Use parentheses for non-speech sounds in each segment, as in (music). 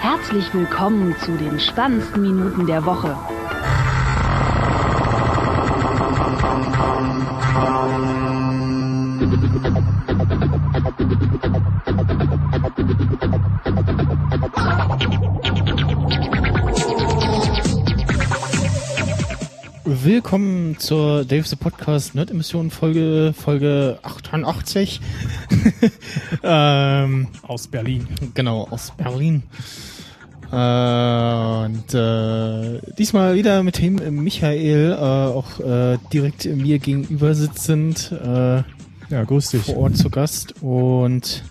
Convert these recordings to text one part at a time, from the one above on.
Herzlich willkommen zu den spannendsten Minuten der Woche. Willkommen zur Dave the Podcast Nerd Emission Folge Folge 88 (laughs) ähm, aus Berlin. Genau aus Berlin. Äh, und äh, diesmal wieder mit dem Michael, äh, auch äh, direkt mir gegenüber sitzend. Äh, ja, grüß dich. Vor Ort zu Gast und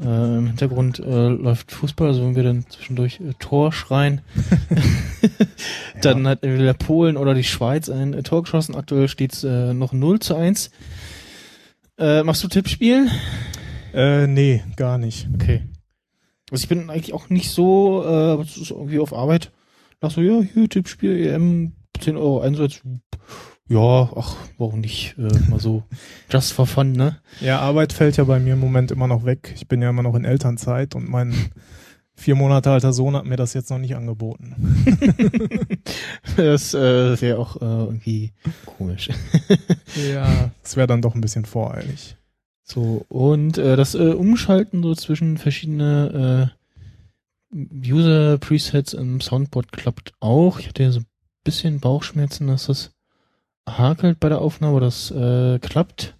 äh, Im Hintergrund äh, läuft Fußball, also wenn wir dann zwischendurch äh, Tor schreien, (laughs) (laughs) dann ja. hat entweder Polen oder die Schweiz ein äh, Tor geschossen. Aktuell steht äh, noch 0 zu 1. Äh, machst du Tippspiel? Äh, nee, gar nicht. Okay. Also ich bin eigentlich auch nicht so, äh, aber es ist irgendwie auf Arbeit. Nach so, ja, hier Tippspiel, EM, 10 Euro Einsatz ja, ach, warum nicht? Äh, mal so (laughs) just for fun, ne? Ja, Arbeit fällt ja bei mir im Moment immer noch weg. Ich bin ja immer noch in Elternzeit und mein (laughs) vier Monate alter Sohn hat mir das jetzt noch nicht angeboten. (laughs) das äh, wäre auch äh, irgendwie komisch. ja, das wäre dann doch ein bisschen voreilig. So, und äh, das äh, Umschalten so zwischen verschiedene äh, User-Presets im Soundboard klappt auch. Ich hatte ja so ein bisschen Bauchschmerzen, dass das hakelt bei der Aufnahme, das äh, klappt.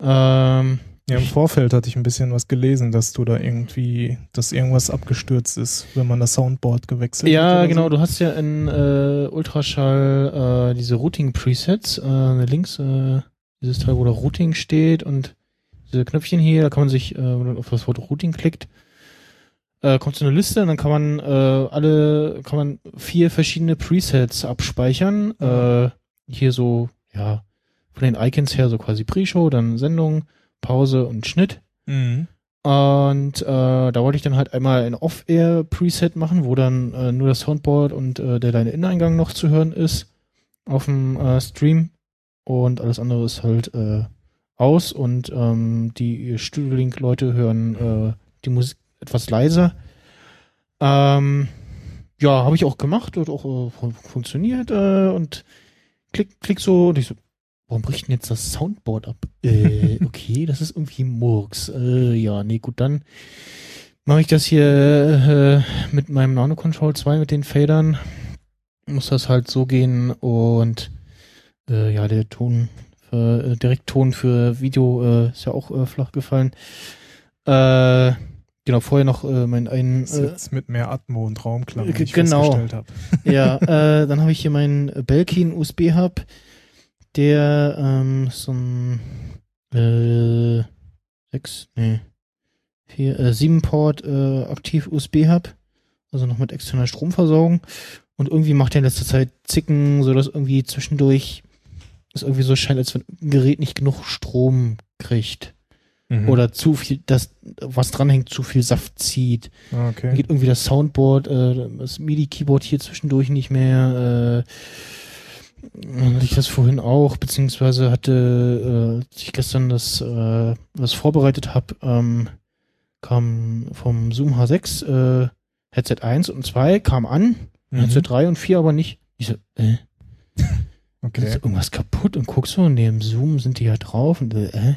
Ähm, ja, im Vorfeld hatte ich ein bisschen was gelesen, dass du da irgendwie, dass irgendwas abgestürzt ist, wenn man das Soundboard gewechselt ja, hat. Ja, genau. So. Du hast ja in äh, Ultraschall äh, diese Routing-Presets, äh, links äh, dieses Teil, wo da Routing steht und diese Knöpfchen hier, da kann man sich, äh, wenn man auf das Wort Routing klickt, äh, kommt so eine Liste und dann kann man äh, alle, kann man vier verschiedene Presets abspeichern. Äh, hier so, ja, von den Icons her so quasi Pre-Show, dann Sendung, Pause und Schnitt. Mhm. Und äh, da wollte ich dann halt einmal ein Off-Air-Preset machen, wo dann äh, nur das Soundboard und äh, der deine Inneneingang noch zu hören ist auf dem äh, Stream. Und alles andere ist halt äh, aus und ähm, die Studio Link-Leute hören äh, die Musik etwas leiser. Ähm, ja, habe ich auch gemacht und auch äh, funktioniert äh, und klick, klick so und ich so, warum bricht denn jetzt das Soundboard ab? Äh, (laughs) okay, das ist irgendwie Murks. Äh, ja, nee, gut, dann mache ich das hier äh, mit meinem Nano Control 2 mit den Fadern. Muss das halt so gehen und äh, ja, der Ton, für, äh, Direktton für Video äh, ist ja auch äh, flach gefallen. Äh, Genau, vorher noch äh, mein einen. Äh, Sitz mit mehr Atmo und Raumklang, äh, genau. (laughs) ja, äh, dann habe ich hier meinen Belkin USB-Hub, der ähm, so ein äh, sechs, nee, vier, äh, sieben Port äh, aktiv USB-Hub, also noch mit externer Stromversorgung. Und irgendwie macht er in letzter Zeit Zicken, so dass irgendwie zwischendurch es irgendwie so scheint, als wenn ein Gerät nicht genug Strom kriegt mhm. oder zu viel, das, was dranhängt, zu viel Saft zieht. Ah, okay. Dann geht irgendwie das Soundboard, äh, das MIDI-Keyboard hier zwischendurch nicht mehr. Äh, hatte ich das vorhin auch, beziehungsweise hatte, äh, als ich gestern das, äh, das vorbereitet habe, ähm, kam vom Zoom H6 äh, Headset 1 und 2 kam an, mhm. Headset 3 und 4 aber nicht. Ich so, äh, okay. Ist irgendwas kaputt und guckst so, und dem Zoom sind die ja drauf und äh,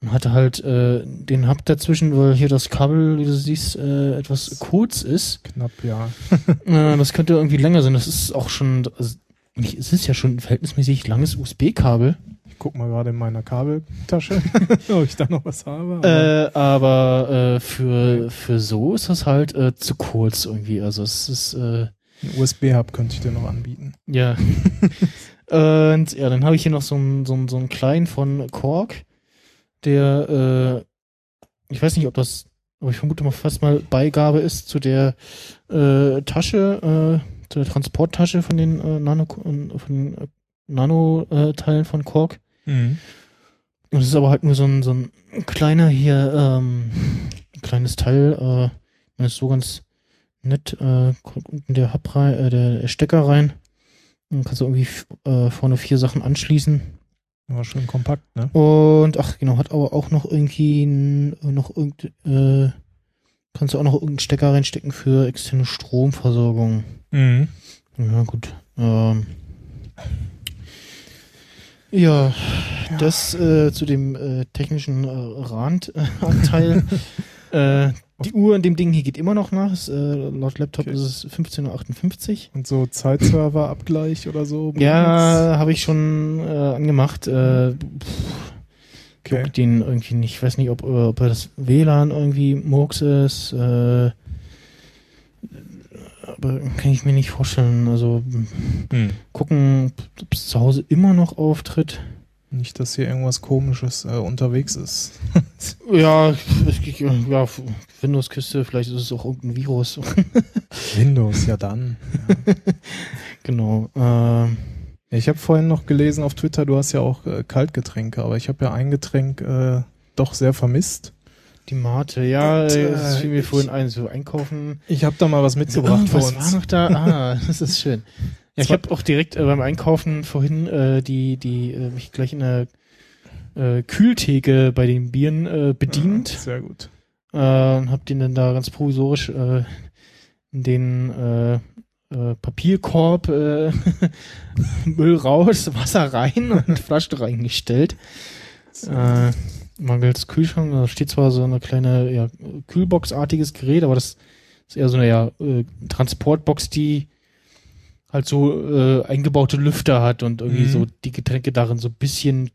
und hatte halt äh, den Hub dazwischen, weil hier das Kabel, wie du siehst, äh, etwas kurz ist. Knapp, ja. (laughs) äh, das könnte irgendwie länger sein. Das ist auch schon, also, es ist ja schon ein verhältnismäßig langes USB-Kabel. Ich guck mal gerade in meiner Kabeltasche, (laughs) (laughs) ob ich da noch was habe. Aber, äh, aber äh, für, für so ist das halt äh, zu kurz irgendwie. Also es ist äh, ein USB-Hub könnte ich dir noch anbieten. Ja. (laughs) Und ja, dann habe ich hier noch so einen so einen, so einen kleinen von Korg der, äh, ich weiß nicht, ob das, aber ich vermute mal fast mal Beigabe ist zu der äh, Tasche, äh, zu der Transporttasche von den äh, Nano, von den äh, Nano-Teilen von Korg. Mhm. Und es ist aber halt nur so ein, so ein kleiner hier, ähm, kleines Teil, äh, das ist so ganz nett, äh, kommt unten der Hub rein, äh, der Stecker rein. Dann kannst du irgendwie äh, vorne vier Sachen anschließen. War schön kompakt, ne? Und ach genau, hat aber auch noch irgendwie noch irgend, äh, Kannst du auch noch irgendeinen Stecker reinstecken für externe Stromversorgung. Mhm. Ja, gut. Ähm, ja, das äh, zu dem äh, technischen äh, Randanteil. äh, (laughs) die Uhr in dem Ding hier geht immer noch nach. Ist, äh, laut Laptop Okay. ist es 15.58 Uhr. Und so Zeitserver-Abgleich oder so? Ja, habe ich schon äh, angemacht. Äh, pff, Okay. den irgendwie nicht. Ich weiß nicht, ob, äh, ob das WLAN irgendwie Murks ist. Äh, aber kann ich mir nicht vorstellen. Also Hm. gucken, ob es zu Hause immer noch auftritt. Nicht, dass hier irgendwas Komisches äh, unterwegs ist. (laughs) Ja, geht- ja Windows-Kiste, vielleicht ist es auch irgendein Virus. (laughs) Windows, ja dann. (laughs) genau. ähm, Ich habe vorhin noch gelesen auf Twitter, du hast ja auch äh, Kaltgetränke, aber ich habe ja ein Getränk äh, doch sehr vermisst. die Mate, ja, Und, äh, das fiel mir ich- vorhin ein, so einkaufen. Ich habe da mal was mitgebracht für Was uns. war noch da? Ah, das ist schön. Ja, ich habe auch direkt äh, beim Einkaufen vorhin äh, die, die äh, mich gleich in der äh, Kühltheke bei den Bieren äh, bedient. Ah, sehr gut. äh, und hab den dann da ganz provisorisch äh, in den äh, äh, Papierkorb äh, (laughs) Müll raus, Wasser rein (laughs) und Flasche reingestellt. Äh, mangels Kühlschrank, da steht zwar so eine kleine ja, Kühlbox-artiges Gerät, aber das ist eher so eine ja, äh, Transportbox, die halt so äh, eingebaute Lüfter hat und irgendwie Mhm. so die Getränke darin so ein bisschen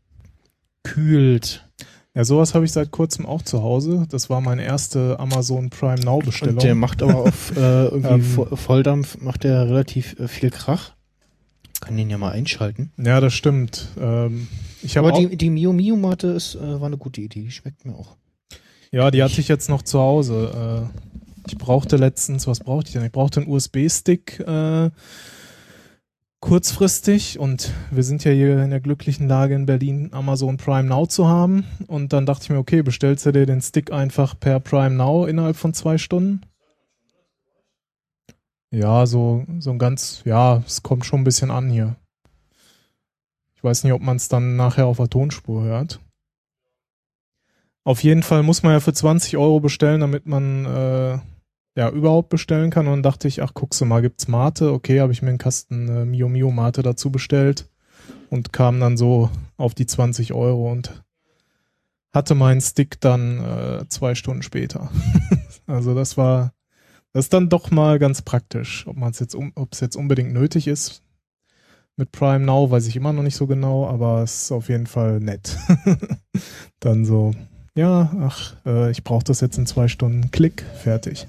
kühlt. Ja, sowas habe ich seit kurzem auch zu Hause. Das war meine erste Amazon Prime Now Bestellung. Und der macht aber auf (laughs) äh, irgendwie Ähm. Vo- Volldampf macht der relativ äh, viel Krach. Kann den ja mal einschalten. ja, das stimmt. Ähm, ich habe Aber die, die Mio Mio Mate ist, äh, war eine gute Idee. Die schmeckt mir auch. ja, die hatte ich jetzt noch zu Hause. Äh, ich brauchte letztens, was brauchte ich denn? Ich brauchte einen USB-Stick äh, kurzfristig und wir sind ja hier in der glücklichen Lage in Berlin, Amazon Prime Now zu haben. Und dann dachte ich mir, okay, bestellst du dir den Stick einfach per Prime Now innerhalb von zwei Stunden? Ja, so, so ein ganz, ja, es kommt schon ein bisschen an hier. Ich weiß nicht, ob man es dann nachher auf der Tonspur hört. Auf jeden Fall muss man ja für 20 Euro bestellen, damit man äh, ja überhaupt bestellen kann. Und dann dachte ich, ach, guckst du mal, gibt's Mate? Okay, habe ich mir einen Kasten äh, Mio Mio Mate dazu bestellt und kam dann so auf die 20 Euro und hatte meinen Stick dann äh, zwei Stunden später. (laughs) also das war, das ist dann doch mal ganz praktisch. Ob man es jetzt, um, ob es jetzt unbedingt nötig ist mit Prime Now, weiß ich immer noch nicht so genau, aber es ist auf jeden Fall nett. (laughs) dann so, ja, ach, äh, ich brauche das jetzt in zwei Stunden. Klick, fertig.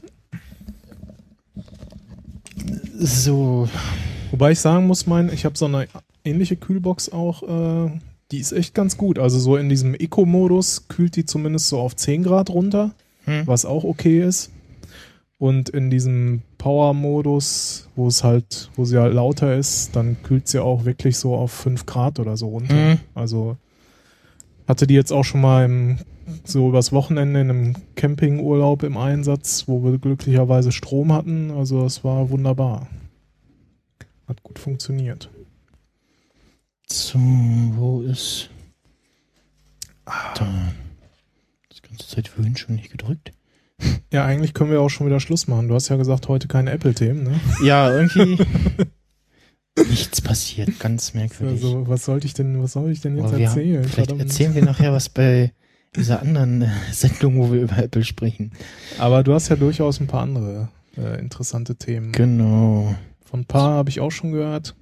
So. Wobei ich sagen muss, mein, ich habe so eine ähnliche Kühlbox auch, äh, die ist echt ganz gut. Also so in diesem Eco-Modus kühlt die zumindest so auf 10 Grad runter, Hm. was auch okay ist. Und in diesem Power-Modus, wo es halt, wo sie halt lauter ist, dann kühlt sie auch wirklich so auf 5 Grad oder so runter. Hm. Also hatte die jetzt auch schon mal im, so übers Wochenende in einem Campingurlaub im Einsatz, wo wir glücklicherweise Strom hatten. Also das war wunderbar. Hat gut funktioniert. So, wo ist. Da. Das ganze Zeit vorhin schon nicht gedrückt. Ja, eigentlich können wir auch schon wieder Schluss machen. Du hast ja gesagt, heute keine Apple-Themen, ne? Ja, irgendwie. (laughs) nichts passiert. Ganz merkwürdig. Also, was sollte ich denn, was soll ich denn jetzt Aber wir haben- erzählen? Vielleicht Verdammt. erzählen wir nachher was bei dieser anderen äh, Sendung, wo wir über Apple sprechen. Aber du hast ja durchaus ein paar andere äh, interessante Themen. Genau. Von ein paar habe ich auch schon gehört.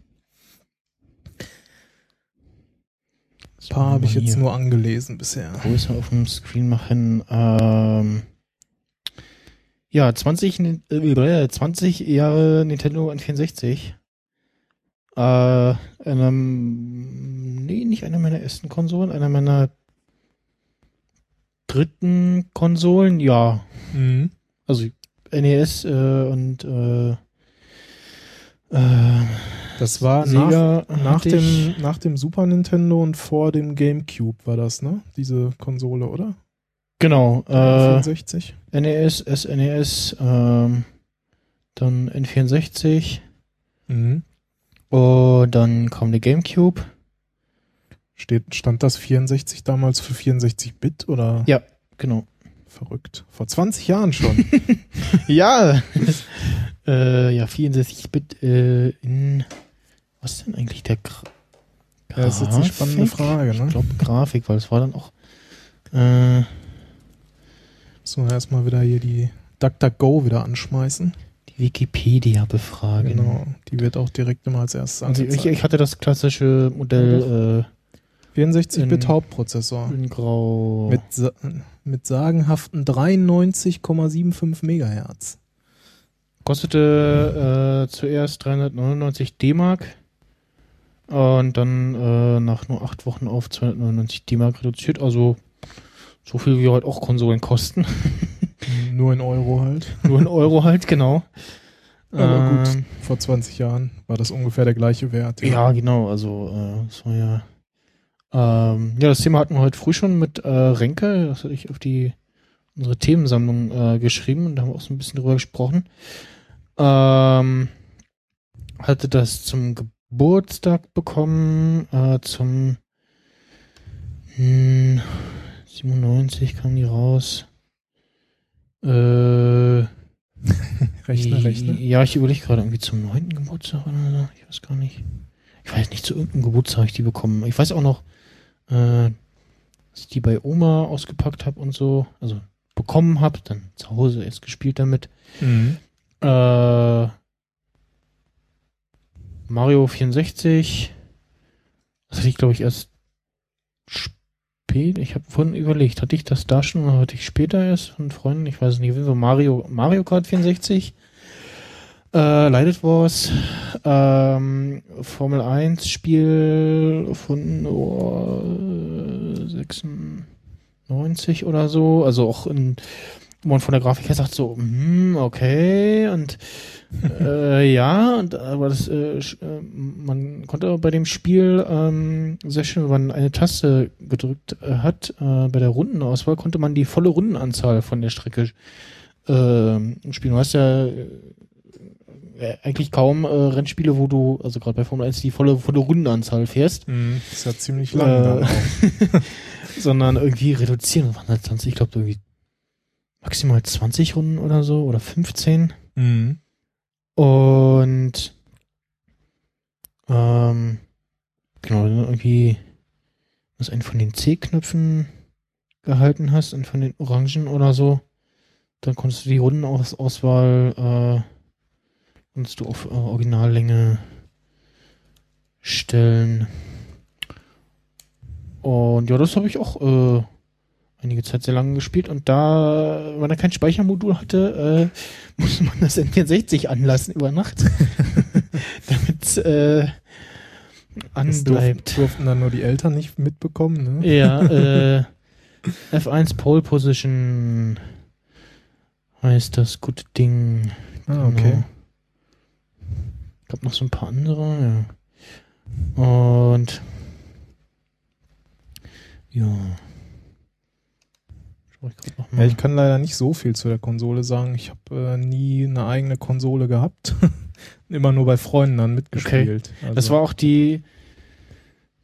Ein paar habe ich jetzt nur angelesen bisher. größer auf dem Screen machen. Ähm, ja, 20, äh, 20 Jahre Nintendo N64. Äh, einem, nee, nicht einer meiner ersten Konsolen, einer meiner dritten Konsolen, ja. Mhm. Also NES äh, und äh, äh, Das war nach, Sega nach, ich- dem, nach dem Super Nintendo und vor dem GameCube war das, ne? Diese Konsole, oder? genau, äh, 64? NES, SNES, ähm, dann N64 Mhm. und dann kam der GameCube. Steht, stand das 64 damals für 64-Bit oder Ja, genau. Verrückt. Vor 20 Jahren schon. (laughs) ja. (laughs) äh, ja, 64-Bit äh, in. Was ist denn eigentlich der Gra Ja, das ist jetzt eine spannende? Frage, Ich ne? glaube Grafik, weil es war dann auch. Äh, wir erstmal wieder hier die DuckDuckGo wieder anschmeißen. die Wikipedia befragen. Genau. Die wird auch direkt immer als erstes Also ich, angezeigt. ich hatte das klassische Modell 64-Bit in- Grau. Mit, mit sagenhaften 93,75 Megahertz. Kostete äh, zuerst 399 D-Mark und dann äh, nach nur acht Wochen auf 299 D-Mark reduziert. Also so viel wie heute auch Konsolen kosten. (laughs) Nur in Euro halt. nur in Euro halt, genau. Aber gut. Ähm, Vor 20 Jahren war das ungefähr der gleiche Wert. Ja, genau. Also äh, das war ja. Ähm, ja, das Thema hatten wir heute früh schon mit äh, Renke. Das hatte ich auf die unsere Themensammlung äh, geschrieben und da haben wir auch so ein bisschen drüber gesprochen. Ähm, hatte das zum Geburtstag bekommen, äh, zum hm, 97 kam die raus. Äh, (laughs) Rechne, rechne. ja, ich überlege gerade irgendwie zum neunten Geburtstag oder so. Ich weiß gar nicht. Ich weiß nicht, zu irgendeinem Geburtstag habe ich die bekommen. Ich weiß auch noch, äh, dass ich die bei Oma ausgepackt habe und so. Also bekommen habe, dann zu Hause erst gespielt damit. Mhm. Äh, Mario 64. Das hatte ich, glaube ich, erst spät. Ich habe vorhin überlegt, hatte ich das da schon oder hatte ich später erst von Freunden? Ich weiß nicht. Fall Mario, Mario Kart 64. Äh, Lighted Wars, ähm, Formel 1 Spiel von oh, 96 oder so. Also auch in, wo man von der Grafik her sagt so, hm, okay, und (laughs) äh, ja, und, aber das, äh, äh, man konnte bei dem Spiel ähm, sehr schön, wenn man eine Taste gedrückt äh, hat, äh, bei der Rundenauswahl konnte man die volle Rundenanzahl von der Strecke äh, spielen. Du hast ja eigentlich kaum äh, Rennspiele, wo du, also gerade bei Formel 1, die volle, volle Rundenanzahl fährst, Mhm. Ist ja ziemlich lang. Äh, (laughs) sondern irgendwie reduzieren. Das waren halt 20, ich glaube irgendwie maximal 20 Runden oder so oder 15. Mhm. Und ähm, genau, wenn du irgendwie was einen von den C-Knöpfen gehalten hast und von den Orangen oder so, dann konntest du die Rundenauswahl äh, konntest du auf äh, Originallänge stellen. Und ja, das habe ich auch äh, einige Zeit sehr lange gespielt und da, wenn er kein Speichermodul hatte, äh, (laughs) musste man das N64 anlassen über Nacht, (laughs) damit äh, Das anbleibt. durften dann nur die Eltern nicht mitbekommen. Ne? Ja, (laughs) äh, F1 Pole Position heißt das gute Ding. Ah, okay. Gab noch so ein paar andere, ja. Und ja. Ich Ja, ich kann leider nicht so viel zu der Konsole sagen. Ich habe äh, nie eine eigene Konsole gehabt. (laughs) Immer nur bei Freunden dann mitgespielt. Also, Das war auch die.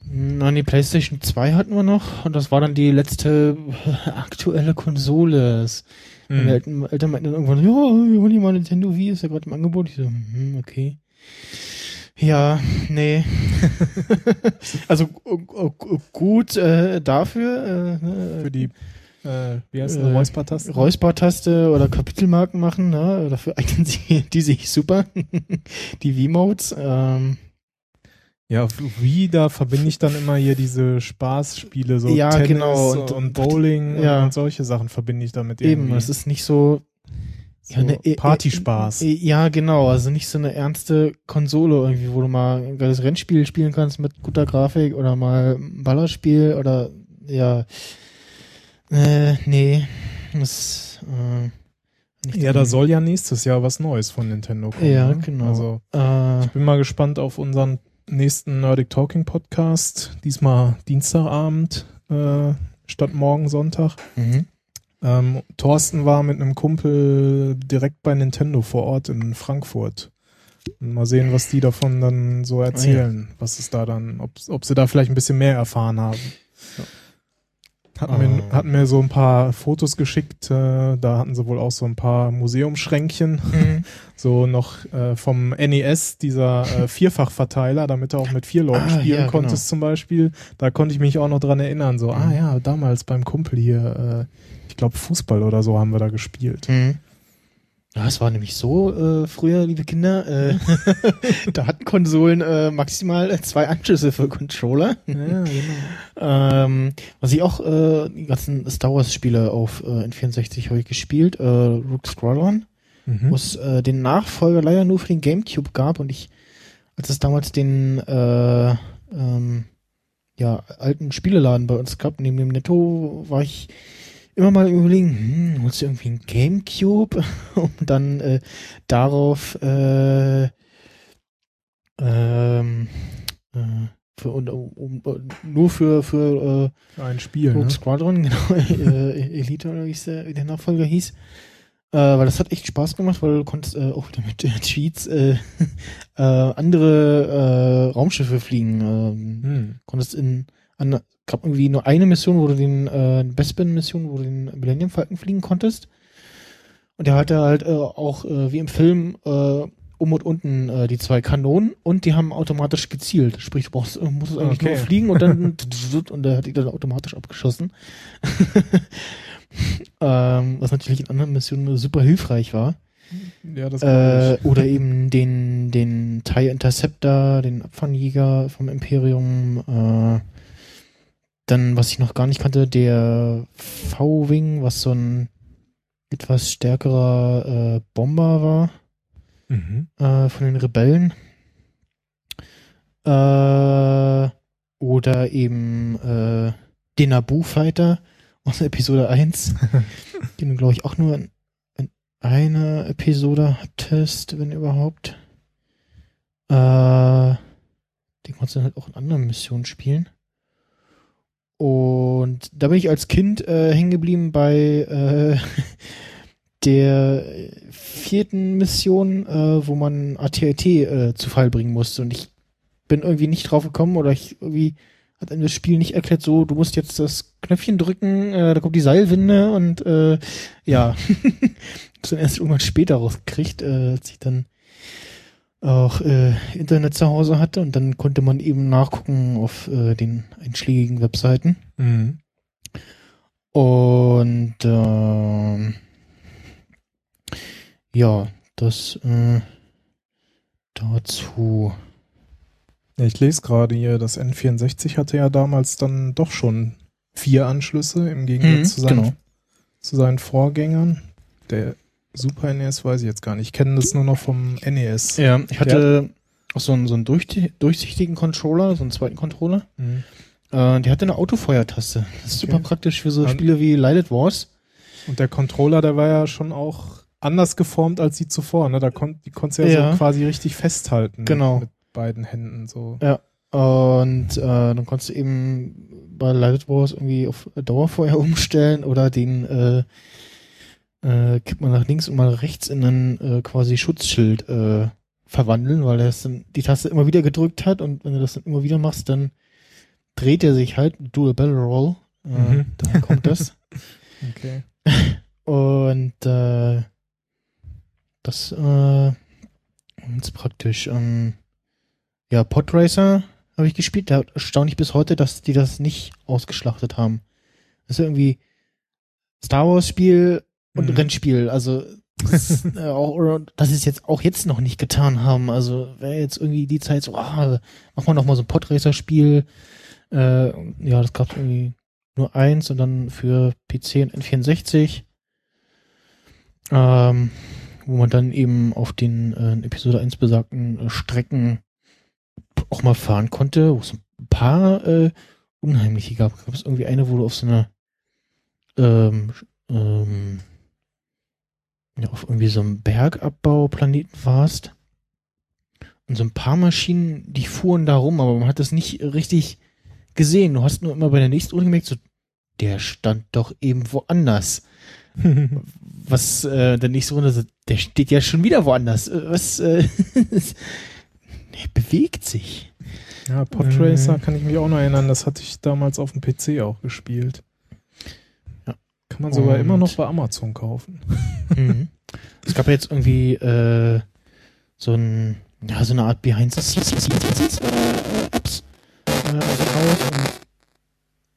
Nein, die PlayStation 2 hatten wir noch und das war dann die letzte (laughs) aktuelle Konsole. Mhm. Meine Eltern, Eltern meinten dann irgendwann, ja, holen dir mal Nintendo Wii, ist ja gerade im Angebot. Ich so, hm, okay. Ja, nee. (laughs) also äh, äh, gut äh, dafür. Äh, für die, äh, wie heißt Äh, das, Räuspertaste? Räuspertaste oder Kapitelmarken machen, ne? Dafür eignen sie (laughs) die sich super. (laughs) die Wii-Modes. Ähm, Ja, wie, da verbinde ich dann immer hier diese Spaßspiele, so Ja, Tennis genau, und, und- Bowling ja. und solche Sachen verbinde ich damit eben, irgendwie. es ist nicht so so Ja, ne, äh, Partyspaß. äh, Ja, genau. Also nicht so eine ernste Konsole irgendwie, wo du mal ein geiles Rennspiel spielen kannst mit guter Grafik oder mal ein Ballerspiel oder ja. Äh, nee. Das, äh, nicht ja, da soll ja nächstes Jahr was Neues von Nintendo kommen. Ja, ne? genau. Also Äh, ich bin mal gespannt auf unseren nächsten Nerdic Talking Podcast. Diesmal Dienstagabend äh, statt morgen Sonntag. mhm. Ähm, Thorsten war mit einem Kumpel direkt bei Nintendo vor Ort in Frankfurt. Und mal sehen, was die davon dann so erzählen. Was ist da dann, ob, ob sie da vielleicht ein bisschen mehr erfahren haben. Hatten, mir, hatten mir so ein paar Fotos geschickt, äh, da hatten sie wohl auch so ein paar Museumsschränkchen, Mhm. (laughs) so noch äh, vom NES, dieser äh, (laughs) Vierfachverteiler, damit du auch mit vier Leuten Ah, spielen ja, konntest zum Beispiel. Da konnte ich mich auch noch dran erinnern, so, ah Mhm. ja, damals beim Kumpel hier, äh, ich glaube Fußball oder so haben wir da gespielt. Mhm. Ja, es war nämlich so äh, früher, liebe Kinder, äh, (laughs) da hatten Konsolen äh, maximal zwei Anschlüsse für Controller. Ja, genau. (laughs) Ähm, was ich auch, äh, die ganzen Star Wars Spiele auf äh, N64 habe ich gespielt, äh, Rook Squadron, Mhm. wo es äh, den Nachfolger leider nur für den Gamecube gab und ich, als es damals den äh, ähm, ja, alten Spieleladen bei uns gab, neben dem Netto, war ich immer mal überlegen, hm, holst du irgendwie ein Gamecube, (laughs) um dann äh, darauf äh, ähm, äh, für, um, um, nur für, für äh, Ein Spiel, Rogue ne? Squadron, (laughs) genau, äh, Elite oder wie es der, der Nachfolger hieß. Äh, weil das hat echt Spaß gemacht, weil du konntest äh, auch wieder mit äh, Cheats äh, (laughs) äh, andere äh, Raumschiffe fliegen. Ähm, Hm. konntest in an, gab irgendwie nur eine Mission, wo du den äh, Bespin-Mission, wo du den Millennium Falcon fliegen konntest. Und der hatte halt äh, auch äh, wie im Film äh, um und unten äh, die zwei Kanonen und die haben automatisch gezielt. Sprich, du brauchst, äh, musstest eigentlich Okay. nur fliegen und dann (laughs) (laughs) und der hat die dann automatisch abgeschossen. (laughs) ähm, was natürlich in anderen Missionen super hilfreich war. Ja, das Äh, oder eben den, den TIE Interceptor, den Abfangjäger vom Imperium. Äh, dann, was ich noch gar nicht kannte, der V-Wing, was so ein etwas stärkerer äh, Bomber war Mhm. äh, von den Rebellen. Äh, oder eben äh, den Naboo Fighter aus Episode 1, (laughs) den du, glaube ich, auch nur in, in einer Episode hattest, wenn überhaupt. Äh, den konntest du dann halt auch in anderen Missionen spielen. Und da bin ich als Kind äh, hängen geblieben bei äh, (laughs) der vierten Mission, äh, wo man AT&T äh, zu Fall bringen musste. Und ich bin irgendwie nicht drauf gekommen oder ich irgendwie hat einem das Spiel nicht erklärt, so, du musst jetzt das Knöpfchen drücken, äh, da kommt die Seilwinde und äh, ja, (laughs) hab's dann erst irgendwann später rausgekriegt, äh, als ich dann auch äh, Internet zu Hause hatte und dann konnte man eben nachgucken auf äh, den einschlägigen Webseiten. Mhm. Und ähm, ja, das äh, dazu. Ich lese gerade hier, das N64 hatte ja damals dann doch schon vier Anschlüsse im Gegensatz Mhm, zu, seinen, genau. zu seinen Vorgängern. Der Super NES weiß ich jetzt gar nicht. Ich kenne das nur noch vom NES. Ja, ich hatte auch so einen, so einen durchti- durchsichtigen Controller, so einen zweiten Controller. Mhm. Äh, der hatte eine Autofeuertaste. Das ist Okay. super praktisch für so An- Spiele wie Lighted Wars. Und der Controller, der war ja schon auch anders geformt als die zuvor. Ne? Da kon die konntest du ja, Ja. so quasi richtig festhalten. Genau. Mit beiden Händen so. Und äh, dann konntest du eben bei Lighted Wars irgendwie auf Dauerfeuer (laughs) umstellen oder den äh, äh, kippt man nach links und mal rechts in einen äh, quasi Schutzschild äh, verwandeln, weil er dann die Taste immer wieder gedrückt hat und wenn du das dann immer wieder machst, dann dreht er sich halt, Dual Barrel Roll, äh, Mhm. daher kommt das. (laughs) Okay. Und äh, das äh, ist praktisch. Ähm, ja, Podracer habe ich gespielt. Da erstaunlich bis heute, dass die das nicht ausgeschlachtet haben. Das ist irgendwie Star Wars Spiel und Mhm. Rennspiel. Also das, ist, (laughs) äh, auch, oder, dass sie es jetzt auch jetzt noch nicht getan haben. Also wäre jetzt irgendwie die Zeit so, ah, machen wir noch mal so ein Podracer Spiel. Äh, ja, das gab irgendwie nur eins und dann für PC und N64. Ähm, wo man dann eben auf den äh, in Episode 1 besagten äh, Strecken auch mal fahren konnte, wo es ein paar äh, unheimliche gab. Gab es irgendwie eine, wo du auf so einer ähm, ähm, ja, auf irgendwie so einem Bergabbauplaneten warst. Und so ein paar Maschinen, die fuhren da rum, aber man hat das nicht richtig gesehen. Du hast nur immer bei der nächsten Runde gemerkt, so, der stand doch eben woanders. (laughs) Was äh, der nächste Runde so, der steht ja schon wieder woanders. Äh, Was äh, (laughs) der bewegt sich. ja, Podracer Mhm. kann ich mich auch noch erinnern. Das hatte ich damals auf dem PC auch gespielt. Kann man sogar Und- immer noch bei Amazon kaufen. Mhm. Es gab ja jetzt irgendwie äh, so ein, ja, so eine Art Behind the Scenes äh, Apps äh, und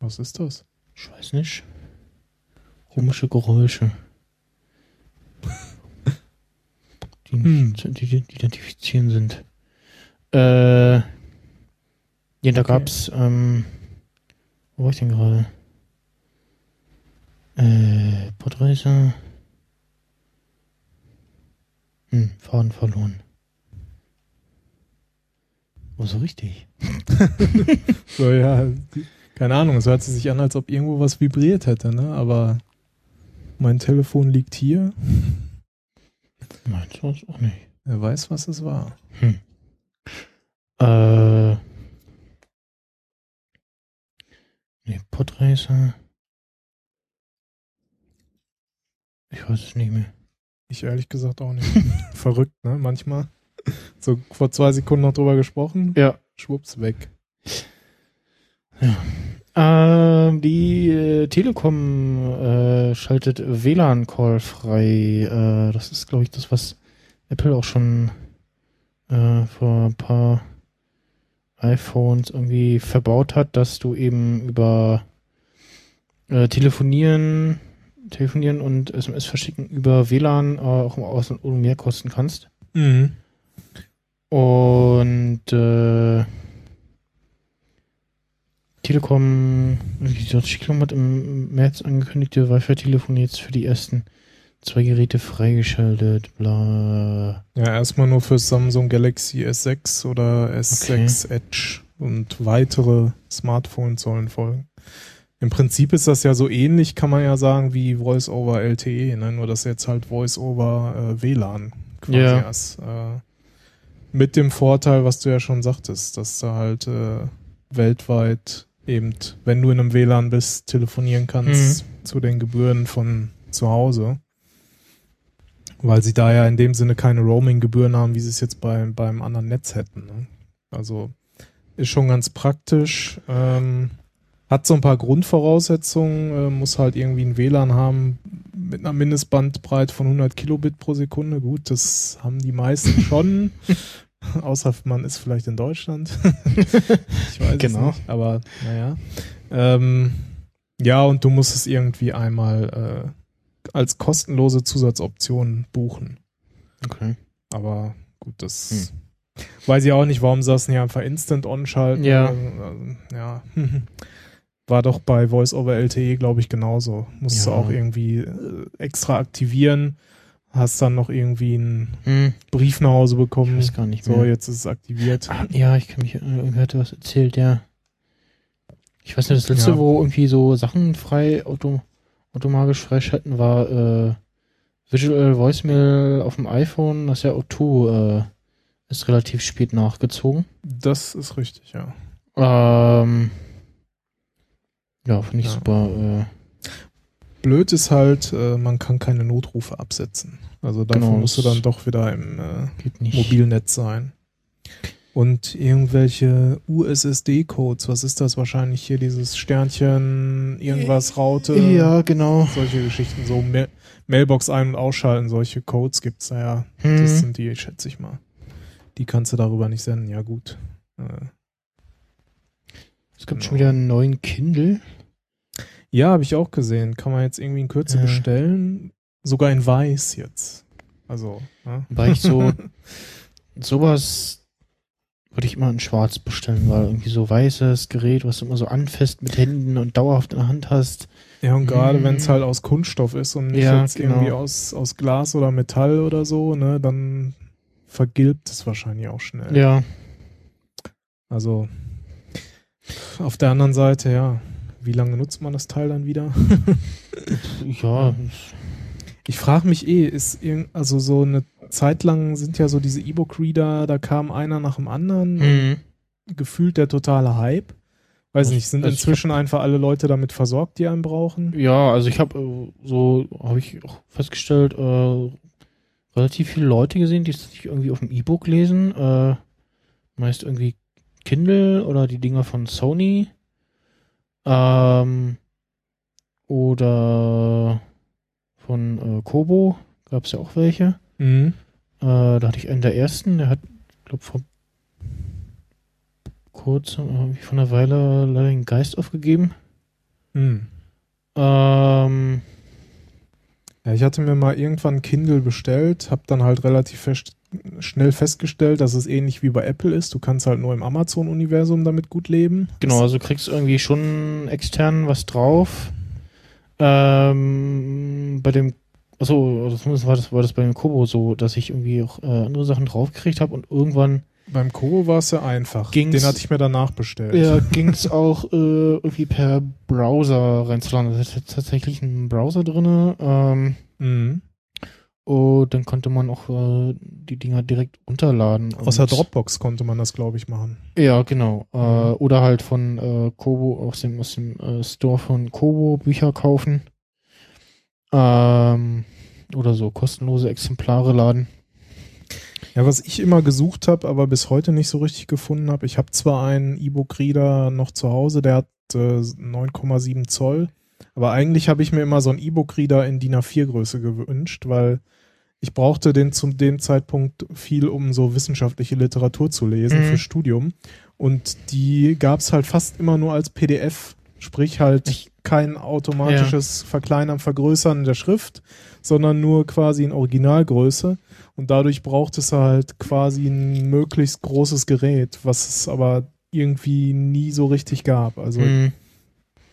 Was ist das? ich weiß nicht. Komische Geräusche. Die Hm. nicht zu ident- identifizieren sind. Äh, ja, da Okay. gab's, ähm, wo war ich denn gerade? Äh, Podreiser. Hm, Faden verloren. Oh, so richtig. (laughs) So, ja, keine Ahnung, es hört sich an, als ob irgendwo was vibriert hätte, ne? Aber mein Telefon liegt hier. Meinst du es auch nicht? Wer weiß, was es war. Äh. Nee, Podracer. Ich weiß es nicht mehr. Ich ehrlich gesagt auch nicht. (laughs) Verrückt, ne? Manchmal. So vor zwei Sekunden noch drüber gesprochen. Ja. Schwupps, weg. Ähm, die äh, Telekom äh, schaltet WLAN-Call frei. Äh, das ist, glaube ich, das, was Apple auch schon äh, vor ein paar iPhones irgendwie verbaut hat, dass du eben über äh, Telefonieren, Telefonieren und SMS verschicken über WLAN äh, auch im Aus- und mehr kosten kannst. Mhm. Und äh, Telekom, gesagt, Telekom hat im März angekündigte Wi-Fi-Telefon jetzt für die ersten zwei Geräte freigeschaltet. Bla. Ja, erstmal nur für Samsung Galaxy S6 oder S6 Edge und weitere Smartphones sollen folgen. Im Prinzip ist das ja so ähnlich, kann man ja sagen, wie Voice over LTE, ne? nur dass jetzt halt Voice over äh, WLAN quasi Ja. erst. Äh, mit dem Vorteil, was du ja schon sagtest, dass du halt äh, weltweit eben, wenn du in einem WLAN bist, telefonieren kannst zu den Gebühren von zu Hause. Weil sie da ja in dem Sinne keine Roaming-Gebühren haben, wie sie es jetzt bei, beim anderen Netz hätten. Ne? Also ist schon ganz praktisch. Ähm, hat so ein paar Grundvoraussetzungen, äh, muss halt irgendwie ein WLAN haben mit einer Mindestbandbreite von 100 Kilobit pro Sekunde. Gut, das haben die meisten (laughs) schon. Außer man ist vielleicht in Deutschland. (laughs) ich weiß Genau. es nicht. Aber naja. Ähm, ja, und du musst es irgendwie einmal äh, als kostenlose Zusatzoption buchen. Okay. Aber gut, das weiß ich auch nicht, warum sie das nicht einfach instant on schalten. Ja. Also, ja. (laughs) War doch bei Voice over LTE, glaube ich, genauso. Musst du Ja. auch irgendwie äh, extra aktivieren. Hast dann noch irgendwie einen Hm, Brief nach Hause ich bekommen. weiß gar nicht So, mehr. jetzt ist es aktiviert. Ah, ja, ich kann mich, äh, irgendwer hatte was erzählt, ja. Ich weiß nicht, das letzte, Ja. wo irgendwie so Sachen frei, auto, automatisch freischalten, war äh, Visual Voicemail auf dem iPhone, das ist ja O2 äh, ist relativ spät nachgezogen. Das ist richtig, ja. Ähm, ja, finde ich Ja. super. Äh, Blöd ist halt, äh, man kann keine Notrufe absetzen. Also dafür Genau, musst du das- dann doch wieder im äh. Mobilnetz sein. Und irgendwelche USSD-Codes, was ist das wahrscheinlich hier, dieses Sternchen, irgendwas, Raute, Ja, genau. solche Geschichten, so Ma Mailbox ein- und ausschalten, solche Codes gibt's da ja. Das Hm. sind die, schätze ich mal. Die kannst du darüber nicht senden, ja gut. Äh, Es gibt genau. schon wieder einen neuen Kindle. ja, habe ich auch gesehen. Kann man jetzt irgendwie in Kürze Ja. bestellen. Sogar in weiß jetzt. Also, ne? Weil ich so (laughs) sowas würde ich immer in schwarz bestellen, weil irgendwie so weißes Gerät, was du immer so anfasst mit Händen und dauerhaft in der Hand hast. Ja, und gerade Mm. wenn es halt aus Kunststoff ist und nicht Ja, jetzt genau. irgendwie aus, aus Glas oder Metall oder so, ne, dann vergilbt es wahrscheinlich auch schnell. Ja. Also auf der anderen Seite, ja, wie lange nutzt man das Teil dann wieder? (laughs) Ja. Ich frage mich eh, ist irgend, also so eine Zeit lang sind ja so diese E-Book-Reader, da kam einer nach dem anderen, Mhm. gefühlt der totale Hype. Weiß Also- nicht, sind also inzwischen einfach alle Leute damit versorgt, die einen brauchen? Ja, also ich habe äh, so, habe ich auch festgestellt, äh, relativ viele Leute gesehen, die sich irgendwie auf dem E-Book lesen. Äh, meist irgendwie Kindle oder die Dinger von Sony. Ähm, oder von äh, Kobo gab es ja auch welche. Mhm. Äh, da hatte ich einen der ersten, der hat, glaube vor kurzem, irgendwie von einer Weile leider den Geist aufgegeben. Mhm. Ähm, Ja, ich hatte mir mal irgendwann Kindle bestellt, habe dann halt relativ fest, schnell festgestellt, dass es ähnlich wie bei Apple ist. Du kannst halt nur im Amazon-Universum damit gut leben. genau, also du kriegst irgendwie schon extern was drauf. Ähm, bei dem, achso, das war das, war das bei dem Kobo so, dass ich irgendwie auch äh, andere Sachen draufgekriegt habe und irgendwann Beim Kobo war es ja einfach. Ging's- Den hatte ich mir danach bestellt. ja, (laughs) ging es auch äh, irgendwie per Browser reinzuladen. Da ist tatsächlich ein Browser drinne. Ähm, Mhm. Und dann konnte man auch äh, die Dinger direkt runterladen. Aus der Dropbox konnte man das, glaube ich, machen. Ja, genau. Äh, Mhm. oder halt von äh, Kobo, aus dem, aus dem äh, Store von Kobo Bücher kaufen. Ähm, oder so kostenlose Exemplare laden. Ja, was ich immer gesucht habe, aber bis heute nicht so richtig gefunden habe, ich habe zwar einen E-Book-Reader noch zu Hause, der hat äh, 9,7 Zoll, aber eigentlich habe ich mir immer so einen E-Book-Reader in DIN A4-Größe gewünscht, weil ich brauchte den zu dem Zeitpunkt viel, um so wissenschaftliche Literatur zu lesen Mhm. für Studium. Und die gab es halt fast immer nur als PDF, sprich halt Ich- kein automatisches Verkleinern, Vergrößern der Schrift, sondern nur quasi in Originalgröße. Und dadurch braucht es halt quasi ein möglichst großes Gerät, was es aber irgendwie nie so richtig gab. Also Mhm.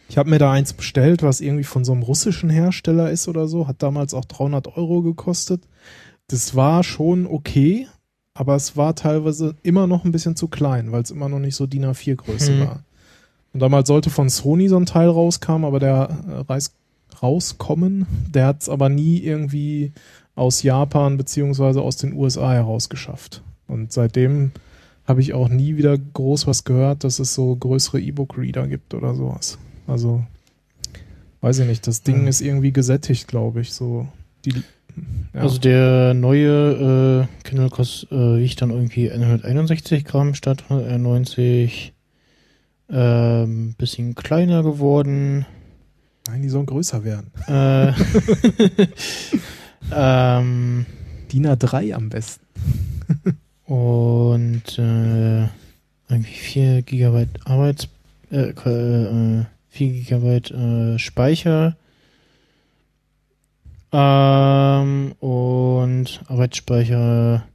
Ich habe mir da eins bestellt, was irgendwie von so einem russischen Hersteller ist oder so, hat damals auch 300 Euro gekostet. Das war schon okay, aber es war teilweise immer noch ein bisschen zu klein, weil es immer noch nicht so DIN A4 Größe Hm. war. Und damals sollte von Sony so ein Teil rauskam, aber der äh, Reis rauskommen, der hat es aber nie irgendwie aus Japan beziehungsweise aus den USA herausgeschafft. Und seitdem habe ich auch nie wieder groß was gehört, dass es so größere E-Book-Reader gibt oder sowas. Also, weiß ich nicht, das Ding ist irgendwie gesättigt, glaube ich. So, die, ja. Also der neue äh, Kindle kostet, äh, wiegt dann irgendwie 161 Gramm statt 191. Ähm, bisschen kleiner geworden. Nein, die sollen größer werden. Äh, (laughs) ähm, DIN A3 am besten. (laughs) und äh, irgendwie 4 Gigabyte Arbeits äh, äh, 4 Gigabyte äh, Speicher ähm, und Arbeitsspeicher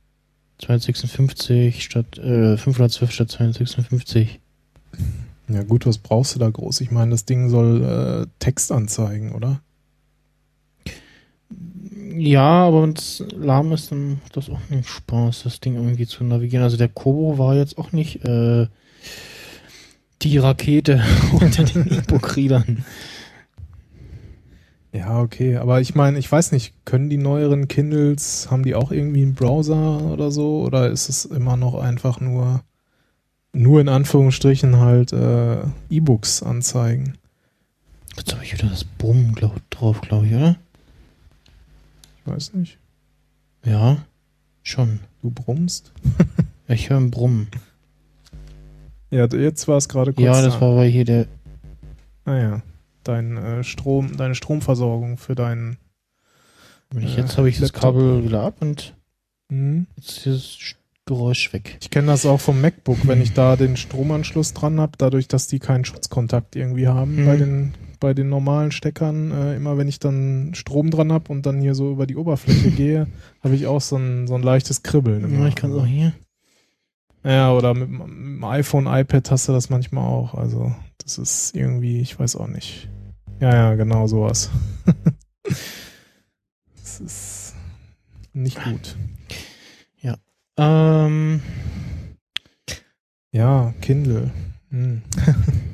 256 statt äh, 512 statt 256. Ja gut, was brauchst du da groß? Ich meine, das Ding soll äh, Text anzeigen, oder? Ja, aber wenn es lahm ist, dann macht das auch nicht Spaß, das Ding irgendwie zu navigieren. Also der Kobo war jetzt auch nicht äh, die Rakete (laughs) unter den (laughs) E-Book-Readern. Ja, okay. Aber ich meine, ich weiß nicht, können die neueren Kindles, haben die auch irgendwie einen Browser oder so? Oder ist es immer noch einfach nur, nur in Anführungsstrichen halt äh, E-Books anzeigen? Jetzt habe ich wieder das Brummen glaub, drauf, glaube ich, oder? Ich weiß nicht. Ja, schon. Du brummst? Ich höre ein Brummen. (laughs) Ja, jetzt war es gerade kurz. Ja, das da. war hier der. Ah ja. Dein äh, Strom, deine Stromversorgung für deinen. Äh, Jetzt habe ich das Laptop. Kabel wieder ab und Hm. jetzt ist das Geräusch weg. Ich kenne das auch vom MacBook, wenn ich da den Stromanschluss dran habe, dadurch, dass die keinen Schutzkontakt irgendwie haben Mhm. bei den bei den normalen Steckern. Äh, immer wenn ich dann Strom dran habe und dann hier so über die Oberfläche (laughs) gehe, habe ich auch so ein, so ein leichtes Kribbeln. Ja, ich kann es auch hier. Ja, oder mit, dem- iPhone, iPad hast du das manchmal auch. Also das ist irgendwie, ich weiß auch nicht. Ja, ja, genau sowas. (laughs) das ist nicht gut. Ähm, Ja, Kindle. Hm.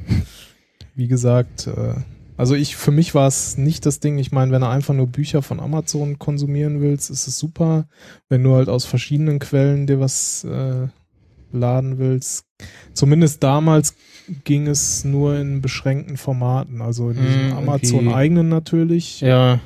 (laughs) Wie gesagt, äh, also ich, für mich war es nicht das Ding. Ich meine, wenn du einfach nur Bücher von Amazon konsumieren willst, ist es super. Wenn du halt aus verschiedenen Quellen dir was äh, laden willst. Zumindest damals ging es nur in beschränkten Formaten. Also in Hm, diesem irgendwie- Amazon-eigenen natürlich. ja,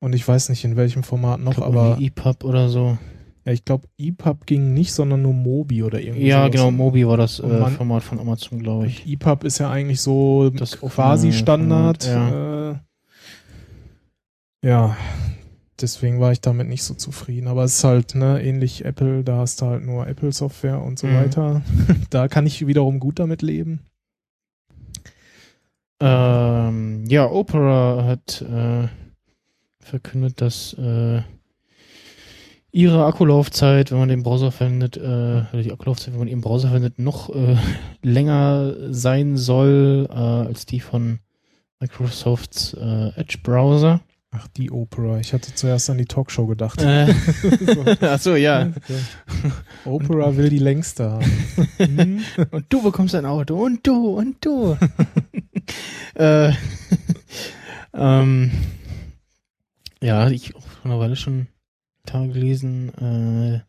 Und ich weiß nicht in welchem Format noch, aber EPUB oder so. ja, ich glaube, EPUB ging nicht, sondern nur Mobi oder irgendwie Ja, sowas. genau, Mobi war das äh, man- Format von Amazon, glaube ich. EPUB ist ja eigentlich so Das quasi Standard. Format, Äh, Ja, deswegen war ich damit nicht so zufrieden. Aber es ist halt, ne, ähnlich Apple, da hast du halt nur Apple-Software und so Mhm. weiter. (laughs) Da kann ich wiederum gut damit leben. Ähm, ja, Opera hat äh, verkündet, dass äh, ihre Akkulaufzeit, wenn man den Browser verwendet, äh, die Akkulaufzeit, wenn man den Browser verwendet, noch äh, (laughs) länger sein soll äh, als die von Microsofts äh, Edge-Browser. Ach, die Opera. Ich hatte zuerst an die Talkshow gedacht. Äh, (laughs) Achso, ja. Opera will die längste haben. (laughs) Und du bekommst ein Auto und du und du. (laughs) äh, ähm, ja, ich auch vor einer Weile schon Tage gelesen. Äh,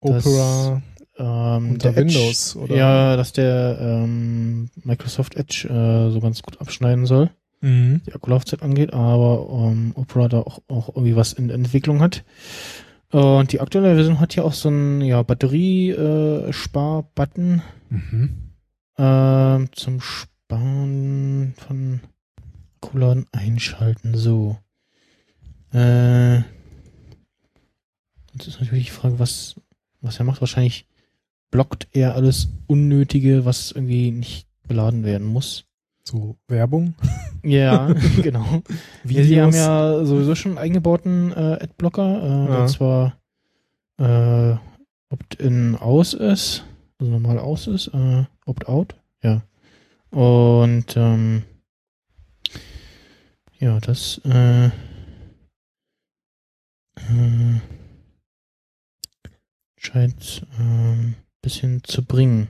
Opera ähm, unter Edge- Windows, oder? Ja, dass der ähm, Microsoft Edge äh, so ganz gut abschneiden soll, Mhm. die Akkulaufzeit angeht, aber ähm, Opera da auch, auch irgendwie was in Entwicklung hat. Und die aktuelle Version hat ja auch so einen ja, Batteriespar-Button. Mhm. Ähm, zum Sparen von Akkuladen einschalten. So. Äh, jetzt ist natürlich die Frage, was, was er macht. Wahrscheinlich blockt er alles Unnötige, was irgendwie nicht beladen werden muss. So Werbung. Ja, (laughs) genau. Wir, sie haben ja sowieso schon einen eingebauten äh, Adblocker, äh, Ja. der zwar äh, Opt-in aus ist, also normal aus ist, äh, Opt-out, ja. Und ähm, ja, das äh, äh, scheint ähm, bisschen zu bringen.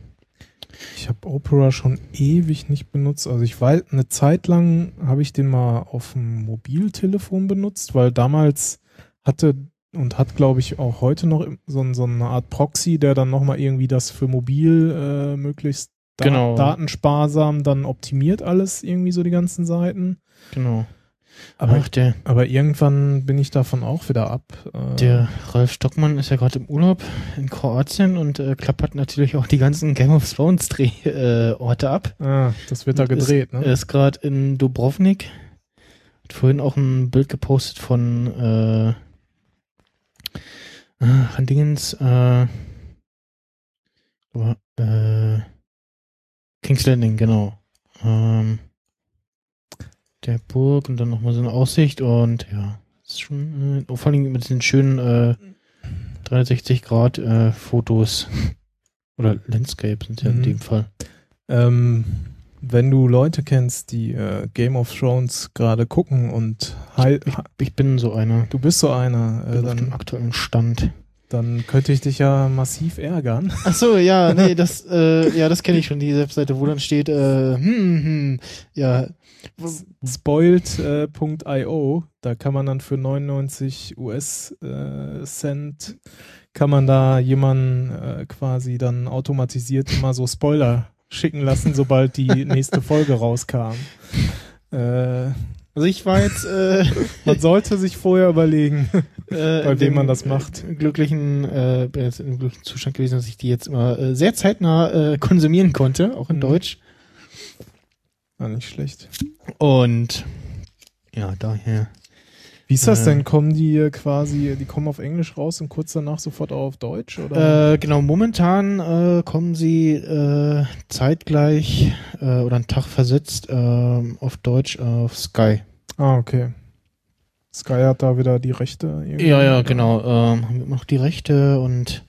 Ich habe Opera schon ewig nicht benutzt. Also ich weiß, eine Zeit lang habe ich den mal auf dem Mobiltelefon benutzt, weil damals hatte und hat, glaube ich, auch heute noch so, so eine Art Proxy, der dann nochmal irgendwie das für mobil äh, möglichst da Genau. datensparsam dann optimiert alles, irgendwie so die ganzen Seiten. Genau. Aber, Ach, der, aber irgendwann bin ich davon auch wieder ab. Äh, Der Ralf Stockmann ist ja gerade im Urlaub in Kroatien und äh, klappert natürlich auch die ganzen Game of Thrones Drehorte äh, ab. ah, das wird da Und ist- gedreht, ne? Er ist gerade in Dubrovnik. Hat vorhin auch ein Bild gepostet von äh, von Dingens äh, äh, King's Landing, genau. Ähm, der Burg und dann nochmal so eine Aussicht und ja, ist schon, äh, vor allem mit diesen schönen äh, 360 Grad äh, Fotos (laughs) oder Landscape sind ja in Mhm. dem Fall. Ähm, wenn du Leute kennst, die äh, Game of Thrones gerade gucken und hei- Ich, ich bin so einer. du bist so einer, äh, Bin auf dem dann, aktuellen Stand. dann könnte ich dich ja massiv ärgern. Ach so, ja, nee, (laughs) das, äh, ja, das kenne ich schon, die Webseite, wo dann steht, äh, hm, hm, ja, Spoiled.io, da kann man dann für 99 US äh, Cent kann man da jemanden äh, quasi dann automatisiert immer so Spoiler schicken lassen, sobald die (laughs) nächste Folge rauskam. Äh, also ich war jetzt, äh, (laughs) man sollte sich vorher überlegen. (laughs) äh, Bei wem dem, man das macht. äh, glücklichen, äh, bin jetzt im glücklichen Zustand gewesen, dass ich die jetzt immer äh, sehr zeitnah äh, konsumieren konnte, auch in Mhm. Deutsch. Ah, nicht schlecht. Und ja, daher. Wie ist das Äh. denn? Kommen die äh, quasi, die kommen auf Englisch raus und kurz danach sofort auch auf Deutsch? Oder? Äh, genau, momentan äh, kommen sie äh, zeitgleich äh, oder einen Tag versetzt äh, auf Deutsch auf Sky. ah, okay. Sky hat da wieder die Rechte. Ja, ja, genau. Ähm, haben immer noch die Rechte und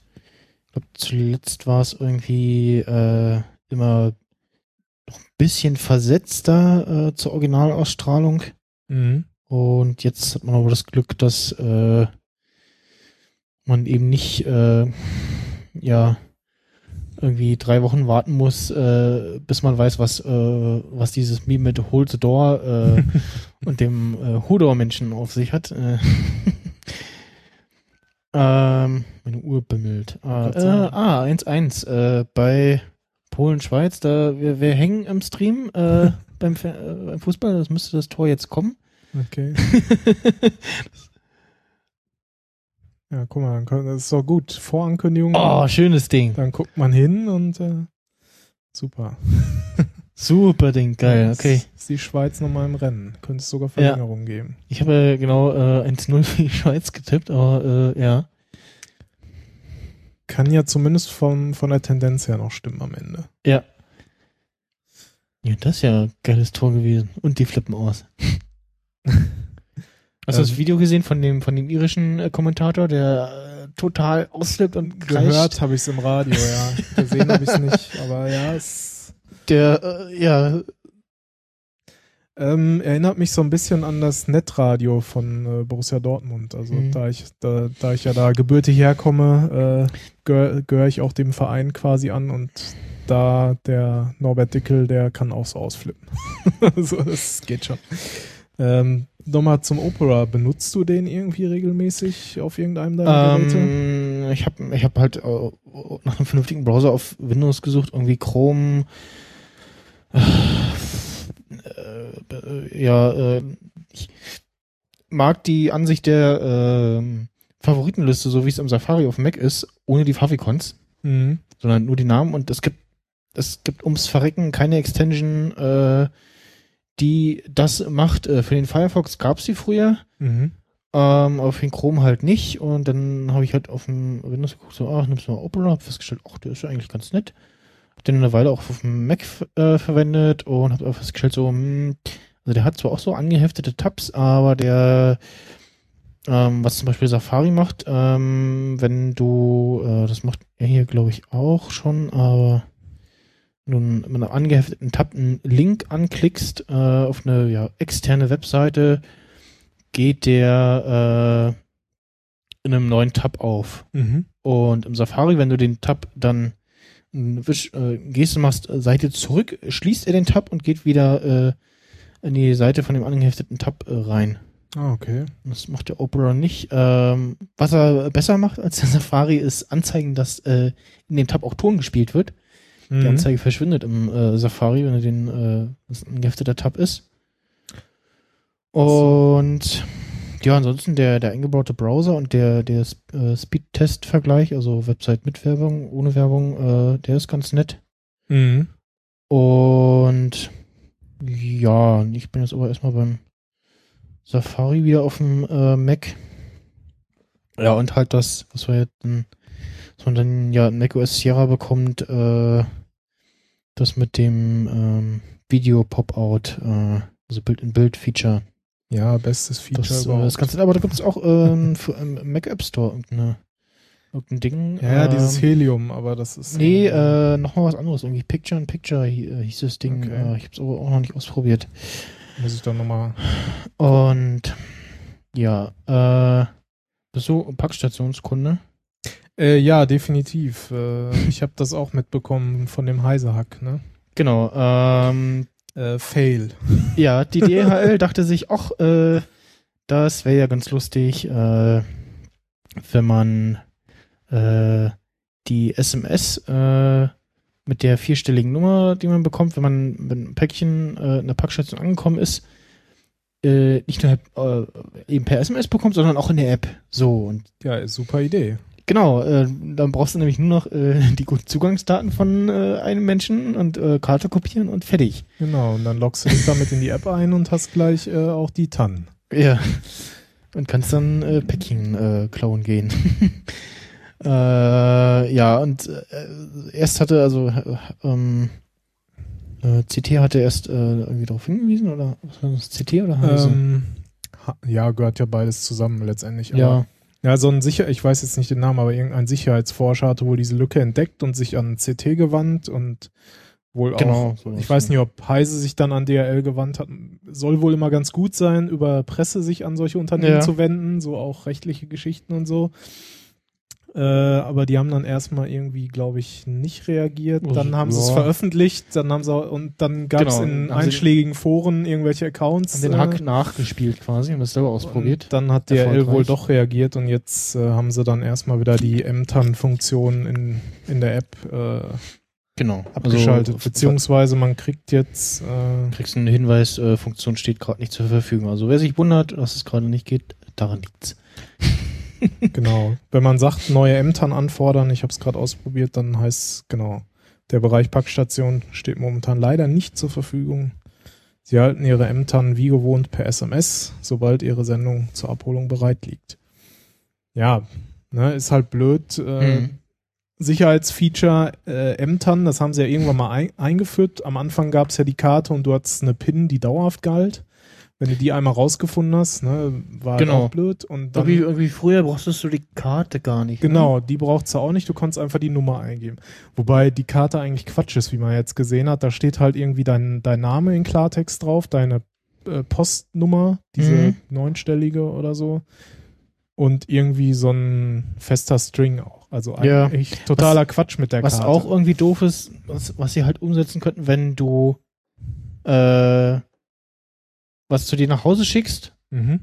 ich glaube, zuletzt war es irgendwie äh, immer noch ein bisschen versetzter äh, zur Originalausstrahlung. Mhm. Und jetzt hat man aber das Glück, dass äh, man eben nicht äh, ja irgendwie drei Wochen warten muss, äh, bis man weiß, was äh, was dieses Meme mit Hold the Door äh, (laughs) und dem äh, Hodor-Menschen auf sich hat. Äh, (laughs) ähm, meine Uhr bimmelt. Gott äh, ah, 1-1 äh, bei Polen, Schweiz. Da wir, wir hängen im Stream äh, (laughs) beim, äh, beim Fußball. Das müsste das Tor jetzt kommen. Okay. (laughs) Ja, guck mal, das ist doch gut. Vorankündigung. oh, schönes Ding. Dann guckt man hin und äh, super. (laughs) Super Ding, geil, okay. Ist die Schweiz nochmal im Rennen. Könnte es sogar Verlängerung geben. Ich habe äh, genau äh, 1-0 für die Schweiz getippt, aber äh, ja. Kann ja zumindest vom, von der Tendenz her noch stimmen am Ende. Ja. Ja, das ist ja ein geiles Tor gewesen. Und die flippen aus. (laughs) Hast du das Ähm. Video gesehen von dem, von dem irischen äh, Kommentator, der äh, total ausflippt und kreischt? Gehört habe ich es im Radio, ja. (laughs) Gesehen habe ich es nicht, aber ja, es Der, äh, ja, ähm, erinnert mich so ein bisschen an das Netradio von äh, Borussia Dortmund. Also Mhm. da ich da, da ich ja da gebürtig herkomme, äh, gehöre gehör ich auch dem Verein quasi an und da der Norbert Dickel, der kann auch so ausflippen. (laughs) so, das geht schon. Ähm, Nochmal zum Opera. Benutzt du den irgendwie regelmäßig auf irgendeinem deiner Geräte? ähm, ich habe ich hab halt äh, nach einem vernünftigen Browser auf Windows gesucht, irgendwie Chrome. Äh, äh, ja, äh, ich mag die Ansicht der ähm, Favoritenliste, so wie es im Safari auf dem Mac ist, ohne die Favicons. Mhm. sondern nur die Namen und es gibt es gibt ums Verrecken keine Extension, äh, die das macht. Äh, für den Firefox gab's die früher, Mhm. ähm, für den Chrome halt nicht und dann habe ich halt auf dem Windows geguckt, so, ach, nimmst du mal Opera, hab festgestellt, ach, der ist ja eigentlich ganz nett. Den eine Weile auch auf dem Mac äh, verwendet und hab auch festgestellt, so, hm, also der hat zwar auch so angeheftete Tabs, aber der ähm, was zum Beispiel Safari macht, ähm, wenn du, äh, das macht er hier glaube ich auch schon, aber nun mit einem angehefteten Tab einen Link anklickst äh, auf eine ja, externe Webseite, geht der äh, in einem neuen Tab auf. Mhm. Und im Safari, wenn du den Tab dann Wisch, äh, Geste machst, äh, Seite zurück, schließt er den Tab und geht wieder äh, in die Seite von dem angehefteten Tab äh, rein. Ah, okay. Das macht der Opera nicht. Ähm, was er besser macht als der Safari ist anzeigen, dass äh, in dem Tab auch Ton gespielt wird. Die Mhm. Anzeige verschwindet im äh, Safari, wenn er den äh, gehefteter Tab ist. Und ja, ansonsten der, der eingebaute Browser und der, der äh, Speed-Test-Vergleich, also Website mit Werbung, ohne Werbung, äh, der ist ganz nett. Mhm. Und ja, ich bin jetzt aber erstmal beim Safari wieder auf dem äh, Mac. Ja, und halt das, was wir jetzt was man dann ja in macOS Sierra bekommt, äh, das mit dem ähm, Video-Pop-Out, äh, also Bild-in-Bild-Feature. Ja, bestes Feature Das, äh, überhaupt. das Ganze, aber da gibt es auch ähm, (laughs) für, im Mac App Store irgendeine, irgendein Ding. ja, ähm, dieses Helium, aber das ist. Nee, äh, äh, noch mal was anderes. Irgendwie Picture in Picture äh, hieß das Ding. Okay. Äh, ich habe es aber auch noch nicht ausprobiert. muss ich dann nochmal. Und ja, äh, bist du Packstationskunde? Äh, ja, definitiv. Äh, ich habe das auch mitbekommen von dem Heisehack, ne? Genau. Ähm, Äh, Fail. ja, die DHL dachte sich, ach, äh, das wäre ja ganz lustig, äh, wenn man äh, die SMS äh, mit der vierstelligen Nummer, die man bekommt, wenn man wenn ein Päckchen äh, in der Packstation angekommen ist, äh, nicht nur eben per SMS bekommt, sondern auch in der App. So, und Ja, super Idee. Genau, äh, dann brauchst du nämlich nur noch äh, die guten Zugangsdaten von äh, einem Menschen und äh, Karte kopieren und fertig. Genau, und dann loggst du dich damit in die App ein und hast gleich äh, auch die TAN. Ja. Und kannst dann äh, Päckchen äh, klauen gehen. (laughs) äh, ja, und äh, erst hatte, also äh, ähm, äh, CT hatte erst äh, irgendwie darauf hingewiesen, oder was war das, CT oder Heise? Ähm, ja, gehört ja beides zusammen letztendlich. aber- ja, Ja, so ein Sicher, ich weiß jetzt nicht den Namen, aber irgendein Sicherheitsforscher hatte wohl diese Lücke entdeckt und sich an CT gewandt und wohl Genau, auch, sowas, ich weiß nicht, ob Heise sich dann an DRL gewandt hat. Soll wohl immer ganz gut sein, über Presse sich an solche Unternehmen Ja. zu wenden, so auch rechtliche Geschichten und so. Äh, aber die haben dann erstmal irgendwie, glaube ich, nicht reagiert. Also, Dann haben sie es veröffentlicht, dann haben sie und dann gab es Genau, in haben einschlägigen Foren irgendwelche Accounts. haben den äh, Hack nachgespielt quasi und das selber ausprobiert. dann hat DRL wohl doch reagiert und jetzt äh, haben sie dann erstmal wieder die MTAN-Funktion in, in der App äh, Genau. abgeschaltet. Also, Beziehungsweise man kriegt jetzt äh, kriegst einen Hinweis, äh, Funktion steht gerade nicht zur Verfügung. Also wer sich wundert, dass es gerade nicht geht, daran liegt's. Genau, wenn man sagt, neue MTAN anfordern, ich habe es gerade ausprobiert, dann heißt es genau Der Bereich Packstation steht momentan leider nicht zur Verfügung. Sie halten ihre M-Tannen wie gewohnt per SMS, sobald ihre Sendung zur Abholung bereit liegt. Ja, ne, ist halt blöd. Äh, Mhm. Sicherheitsfeature äh, M-Tannen, das haben sie ja irgendwann mal ein, eingeführt. Am Anfang gab es ja die Karte und du hattest eine PIN, die dauerhaft galt. Wenn du die einmal rausgefunden hast, ne, war Genau. auch blöd. Und dann Irgendwie, irgendwie früher brauchst du die Karte gar nicht. ne? Genau, die braucht's ja auch nicht, du konntest einfach die Nummer eingeben. Wobei die Karte eigentlich Quatsch ist, wie man jetzt gesehen hat. Da steht halt irgendwie dein, dein Name in Klartext drauf, deine äh, Postnummer, diese Mhm. neunstellige oder so. Und irgendwie so ein fester String auch. Also Ja. eigentlich totaler Quatsch mit der Was Karte. auch irgendwie doof ist, was, was sie halt umsetzen könnten, wenn du äh, was zu dir nach Hause schickst, Mhm.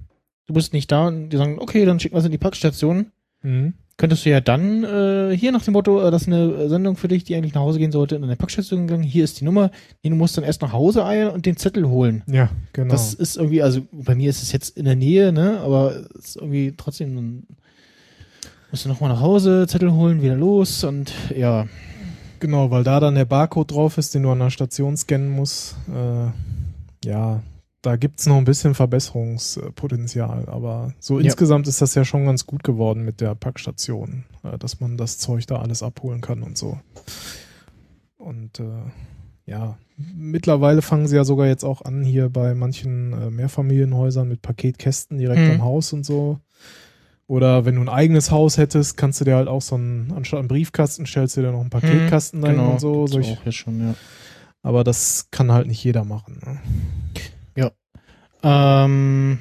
du bist nicht da und die sagen, okay, dann schicken wir es in die Packstation. Mhm. Könntest du ja dann äh, hier nach dem Motto, äh, das ist eine Sendung für dich, die eigentlich nach Hause gehen sollte, in eine Packstation gegangen, hier ist die Nummer, nee, du musst dann erst nach Hause eilen und den Zettel holen. Ja, genau. Das ist irgendwie, also bei mir ist es jetzt in der Nähe, ne, aber es ist irgendwie trotzdem, dann musst du nochmal nach Hause, Zettel holen, wieder los und ja, Genau, weil da dann der Barcode drauf ist, den du an der Station scannen musst. Äh, ja, da gibt's noch ein bisschen Verbesserungspotenzial, aber so Ja. insgesamt ist das ja schon ganz gut geworden mit der Packstation, äh, dass man das Zeug da alles abholen kann und so. Und äh, ja, mittlerweile fangen sie ja sogar jetzt auch an, hier bei manchen äh, Mehrfamilienhäusern mit Paketkästen direkt Mhm. am Haus und so. Oder wenn du ein eigenes Haus hättest, kannst du dir halt auch so einen, anstatt einen Briefkasten, stellst du dir noch einen Paketkasten dahin und so. Mhm. Solch, auch jetzt schon, ja. aber das kann halt nicht jeder machen. Ne? Ähm,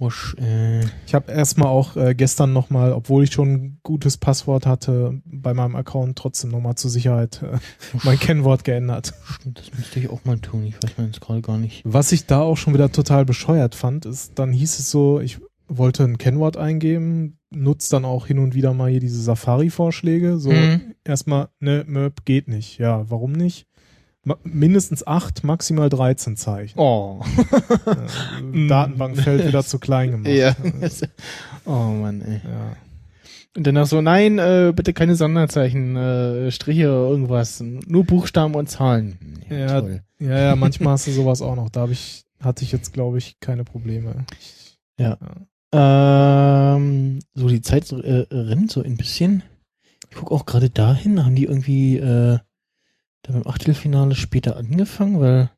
Wusch, äh, Ich habe erstmal auch äh, gestern nochmal, obwohl ich schon ein gutes Passwort hatte, bei meinem Account trotzdem nochmal zur Sicherheit äh, mein Kennwort geändert. stimmt, das müsste ich auch mal tun. Ich weiß mir jetzt gerade gar nicht. Was ich da auch schon wieder total bescheuert fand, ist, dann hieß es so, ich wollte ein Kennwort eingeben, nutzt dann auch hin und wieder mal hier diese Safari-Vorschläge. So, Mhm. erstmal, ne, Möb geht nicht. Ja, warum nicht? Mindestens acht, maximal 13 Zeichen. Oh. Datenbankfeld wieder zu klein gemacht. ja. Oh Mann, ey. ja. Und danach so, nein, äh, bitte keine Sonderzeichen, äh, Striche oder irgendwas. Nur Buchstaben und Zahlen. Ja, toll. Ja, ja, manchmal hast du sowas auch noch. Da ich, hatte ich jetzt, glaube ich, keine Probleme. Ähm, so, die Zeit äh, rennt so ein bisschen. Ich gucke auch gerade dahin, haben die irgendwie äh, da beim Achtelfinale später angefangen, weil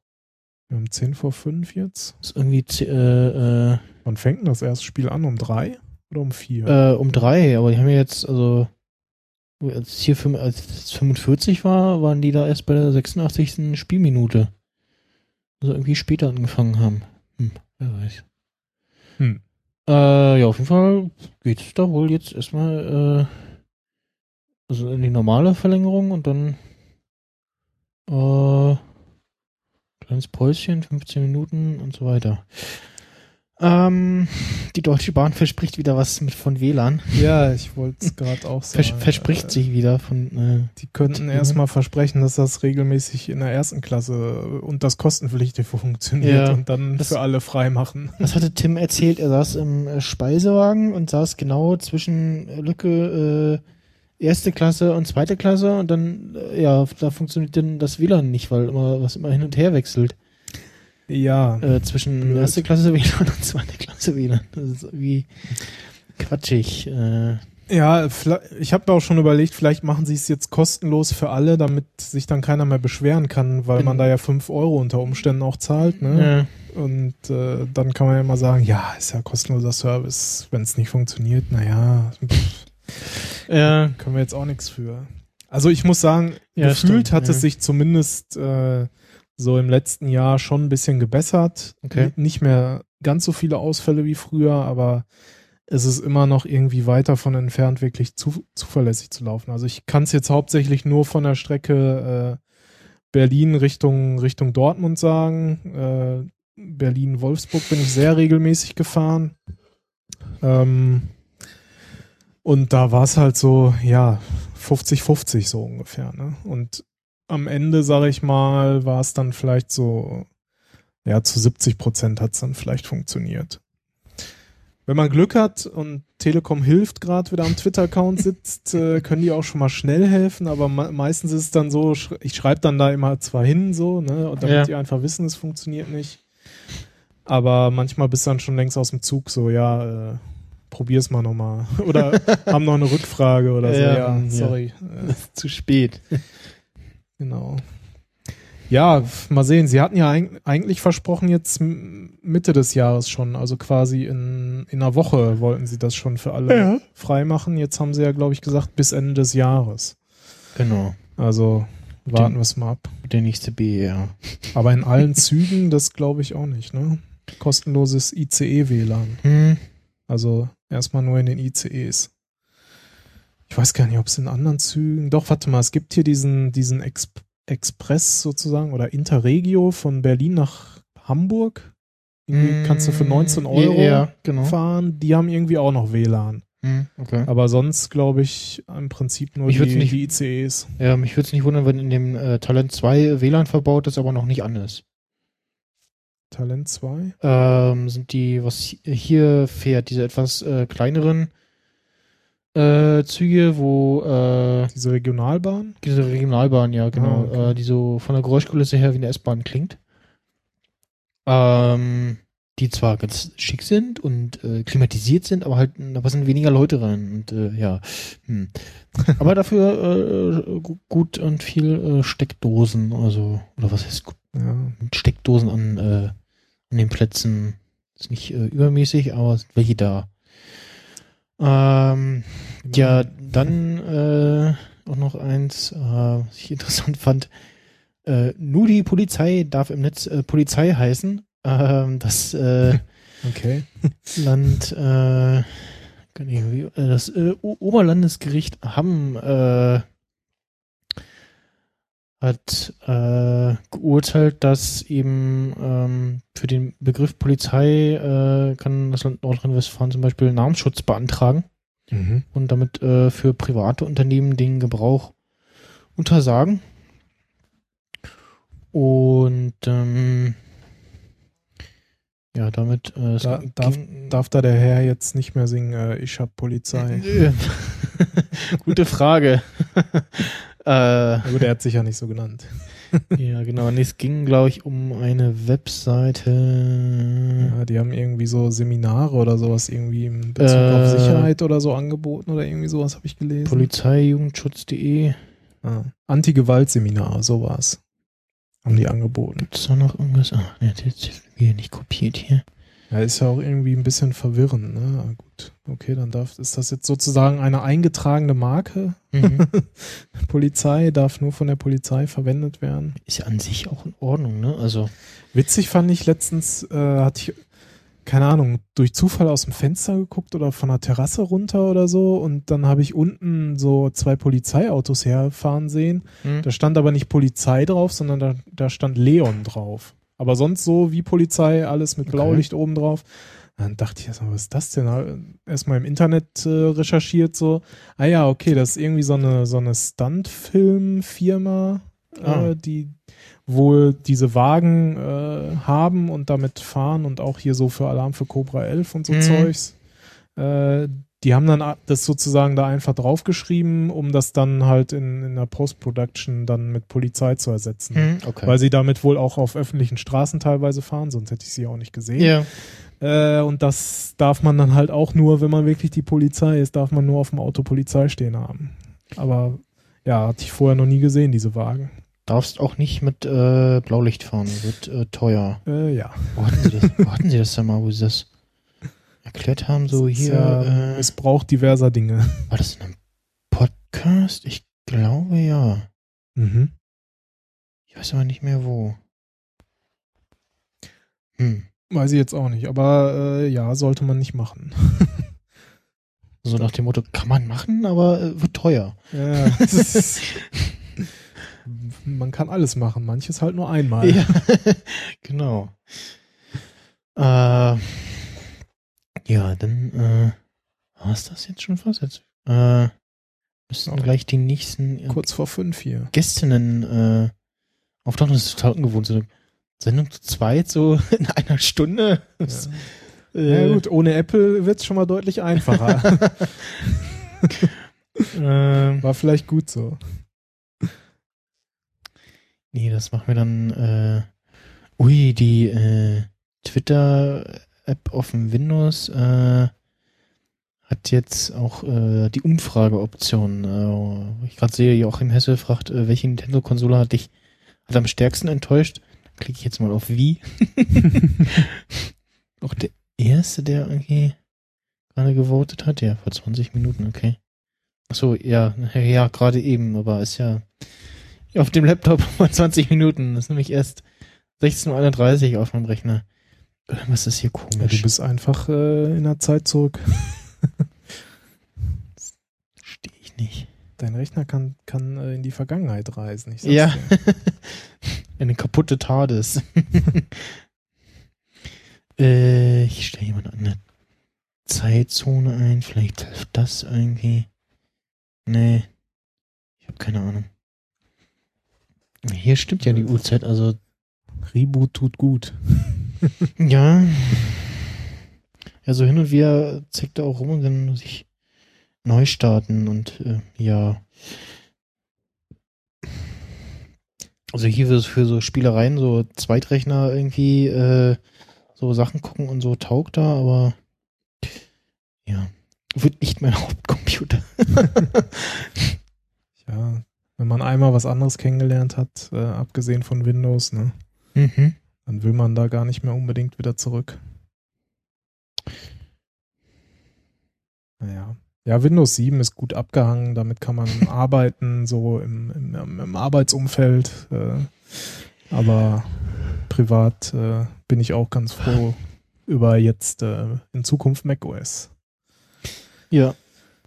Wir haben 10 vor 5 jetzt. es irgendwie äh, äh, Wann fängt denn das erste Spiel an? Um drei oder um vier? äh, um drei, aber die haben ja jetzt, also als es hier fünf- als es 45 war, waren die da erst bei der 86. Spielminute. Also irgendwie später angefangen haben. Hm, wer weiß. Hm. Äh, ja, auf jeden Fall geht's da wohl jetzt erstmal äh, also in die normale Verlängerung und dann äh, kleines Päuschen, 15 Minuten und so weiter. Ähm, die Deutsche Bahn verspricht wieder was mit von WLAN. Ja, ich wollte es gerade auch Vers sagen. verspricht Äh, sich wieder von äh, Die könnten erstmal versprechen, dass das regelmäßig in der ersten Klasse und das kostenpflichtig funktioniert Ja, und dann das- für alle frei machen. Was hatte Tim erzählt? Er saß im äh, Speisewagen und saß genau zwischen äh, Lücke äh, erste Klasse und zweite Klasse und dann, äh, ja, da funktioniert dann das WLAN nicht, weil immer was immer hin und her wechselt. Ja, Äh, zwischen Blöd. erste Klasse WLAN und zweite Klasse WLAN. Das ist irgendwie quatschig. Äh, ja, ich habe mir auch schon überlegt, vielleicht machen sie es jetzt kostenlos für alle, damit sich dann keiner mehr beschweren kann, weil man da ja 5 Euro unter Umständen auch zahlt. Ne? äh, Und äh, dann kann man ja immer sagen, ja, ist ja kostenloser Service, wenn es nicht funktioniert, naja, ja, können wir jetzt auch nichts für. Also ich muss sagen, Ja, gefühlt stimmt, hat ja. es sich zumindest äh, so im letzten Jahr schon ein bisschen gebessert. Okay. Nicht mehr ganz so viele Ausfälle wie früher, aber es ist immer noch irgendwie weit davon entfernt, wirklich zu, zuverlässig zu laufen. Also ich kann es jetzt hauptsächlich nur von der Strecke äh, Berlin Richtung, Richtung Dortmund sagen. Äh, Berlin-Wolfsburg bin ich sehr regelmäßig gefahren. Ähm, und da war es halt so, ja, 50-50 so ungefähr. Ne? Und am Ende, sage ich mal, war es dann vielleicht so, ja, zu 70 Prozent hat es dann vielleicht funktioniert. wenn man Glück hat und Telekom hilft gerade wieder am Twitter-Account sitzt, (laughs) äh, können die auch schon mal schnell helfen, aber me meistens ist es dann so, ich schreibe dann da immer zwar hin, so, ne, und damit Ja. die einfach wissen, es funktioniert nicht. Aber manchmal bist du dann schon längst aus dem Zug, so, ja, äh, probier's mal nochmal. (laughs) Oder haben noch eine Rückfrage oder so, Ja, ja, ja. sorry. (laughs) Äh, Zu spät. Genau. Ja, mal sehen. Sie hatten ja eig eigentlich versprochen, jetzt Mitte des Jahres schon, also quasi in, in einer Woche wollten sie das schon für alle Ja. freimachen. Jetzt haben sie ja, glaube ich, gesagt, bis Ende des Jahres. Genau. Also warten wir es mal ab. Der nächste BR. Aber in allen Zügen, das glaube ich auch nicht, ne? Kostenloses ICE-WLAN. Hm. Also erstmal nur in den ICEs. Ich weiß gar nicht, ob es in anderen Zügen. Doch, warte mal, es gibt hier diesen, diesen Ex Express sozusagen oder Interregio von Berlin nach Hamburg. Irgendwie kannst du für 19 Euro Hm. Ja, genau. fahren. Die haben irgendwie auch noch WLAN. Hm, okay. Aber sonst glaube ich im Prinzip nur die, nicht- die ICEs. Ja, mich würde es nicht wundern, wenn in dem äh, Talent 2 WLAN verbaut ist, aber noch nicht an ist. Talent 2. Ähm, sind die, was hi- hier fährt, diese etwas äh, kleineren äh, Züge, wo äh, Diese Regionalbahn. diese Regionalbahn, ja, genau, Ah, okay. äh, die so von der Geräuschkulisse her wie eine S-Bahn klingt. Ähm, die zwar ganz schick sind und äh, klimatisiert sind, aber halt, da passen weniger Leute rein. Und äh, ja. Hm. (laughs) Aber dafür äh, gu- gut und viel äh, Steckdosen, also, oder was heißt gut, Ja. Steckdosen an, äh, an den Plätzen. Ist nicht äh, übermäßig, aber sind welche da. Ähm, ja, dann äh, auch noch eins, äh, was ich (laughs) interessant fand. Äh, nur die Polizei darf im Netz äh, Polizei heißen. Ähm, das äh, (laughs) Okay. (laughs) Land, äh, äh, das äh, Oberlandesgericht Hamm äh, hat äh, geurteilt, dass eben ähm, für den Begriff Polizei äh, kann das Land Nordrhein-Westfalen zum Beispiel Namensschutz beantragen Mhm. und damit äh, für private Unternehmen den Gebrauch untersagen. Und ähm, ja, damit äh, Da, darf, darf da der Herr jetzt nicht mehr singen, äh, ich hab Polizei? (laughs) Gute Frage. (laughs) äh, gut, er hat sich ja nicht so genannt. (laughs) ja, genau. Nee, es ging, glaube ich, um eine Webseite. Ja, die haben irgendwie so Seminare oder sowas irgendwie in Bezug Äh, auf Sicherheit oder so angeboten oder irgendwie sowas habe ich gelesen. Polizeijugendschutz.de. ah, Anti-Gewalt-Seminar, sowas. Haben die angeboten. Gibt's da noch irgendwas? Ah, ne, das ist wieder nicht kopiert hier. Ja, ist ja auch irgendwie ein bisschen verwirrend, ne? Ah, gut. Okay, dann darf, ist das jetzt sozusagen eine eingetragene Marke? Mhm. (laughs) Polizei darf nur von der Polizei verwendet werden. Ist ja an sich auch in Ordnung, ne? Also, Witzig fand ich letztens, äh, hatte ich, keine Ahnung, durch Zufall aus dem Fenster geguckt oder von der Terrasse runter oder so und dann habe ich unten so zwei Polizeiautos herfahren sehen. hm. Da stand aber nicht Polizei drauf, sondern da, da stand Leon drauf. Aber sonst so wie Polizei, alles mit Okay. Blaulicht oben drauf. Dann dachte ich erstmal, was ist das denn? Erstmal im Internet äh, recherchiert so. Ah ja, okay, das ist irgendwie so eine, so eine Stunt-Film-Firma, Ah. äh, die wohl diese Wagen äh, haben und damit fahren und auch hier so für Alarm für Cobra 11 und so Mhm. Zeugs. Die haben dann das sozusagen da einfach draufgeschrieben, um das dann halt in, in der Post-Production dann mit Polizei zu ersetzen. Hm, okay. Weil sie damit wohl auch auf öffentlichen Straßen teilweise fahren, sonst hätte ich sie auch nicht gesehen. ja. Äh, und das darf man dann halt auch nur, wenn man wirklich die Polizei ist, darf man nur auf dem Auto Polizei stehen haben. Aber ja, hatte ich vorher noch nie gesehen, diese Wagen. Darfst auch nicht mit äh, Blaulicht fahren, wird äh, teuer. Äh, ja. Wo hatten Sie das, wo hatten Sie das denn mal, wo Sie das erklärt haben? So Das hier, ja äh, Missbrauch diverser Dinge. war das in einem Podcast? Ich glaube ja. Mhm. Ich weiß aber nicht mehr wo. Hm. Weiß ich jetzt auch nicht, aber äh, ja, sollte man nicht machen. (laughs) So nach dem Motto, kann man machen, aber äh, wird teuer. Ja, (laughs) ist, (laughs) man kann alles machen, manches halt nur einmal. Ja, genau. Äh, ja, dann äh, war es das jetzt schon fast. Jetzt äh, müssten Ja. gleich die nächsten äh, Kurz vor fünf hier. Gästinnen äh, auftauchen. Das ist total ungewohnt. So eine Sendung zu zweit, so (laughs) in einer Stunde. Das, Ja Äh, gut, ohne Apple wird es schon mal deutlich einfacher. (laughs) ähm, War vielleicht gut so. nee, das machen wir dann. Äh, ui, die äh, Twitter-App auf dem Windows äh, hat jetzt auch äh, die Umfrageoption. Äh, ich gerade sehe, Joachim Hesse fragt, äh, welche Nintendo-Konsole hat dich hat am stärksten enttäuscht? Klicke ich jetzt mal auf wie. auch (laughs) der erste, der irgendwie gerade gewotet hat, ja, vor 20 Minuten, okay. Ach so, ja, ja, gerade eben, aber ist ja auf dem Laptop (laughs) vor 20 Minuten. Das ist nämlich erst 16.31 Uhr auf meinem Rechner. Was ist hier Ja, komisch? du bist einfach äh, in der Zeit zurück. (laughs) Verstehe ich nicht. Dein Rechner kann, kann äh, in die Vergangenheit reisen. Ja. (laughs) Eine kaputte TARDIS. (laughs) äh, ich stelle jemand eine Zeitzone ein. Vielleicht hilft das irgendwie. Nee. Ich habe keine Ahnung. Hier stimmt ja die Uhrzeit, also Reboot tut gut. (laughs) ja. Ja, so hin und wieder zeigt er auch rum und dann muss ich neu starten und äh, ja. Also hier für, für so Spielereien, so Zweitrechner irgendwie äh, so Sachen gucken und so taugt da, aber ja, wird nicht mein (laughs) Hauptcomputer. (laughs) Ja, wenn man einmal was anderes kennengelernt hat, äh, abgesehen von Windows, ne, mhm. Dann will man da gar nicht mehr unbedingt wieder zurück. Naja. Ja, Windows 7 ist gut abgehangen, damit kann man (laughs) arbeiten, so im, im, im Arbeitsumfeld. Äh, aber privat äh, bin ich auch ganz froh über jetzt äh, in Zukunft macOS. Ja.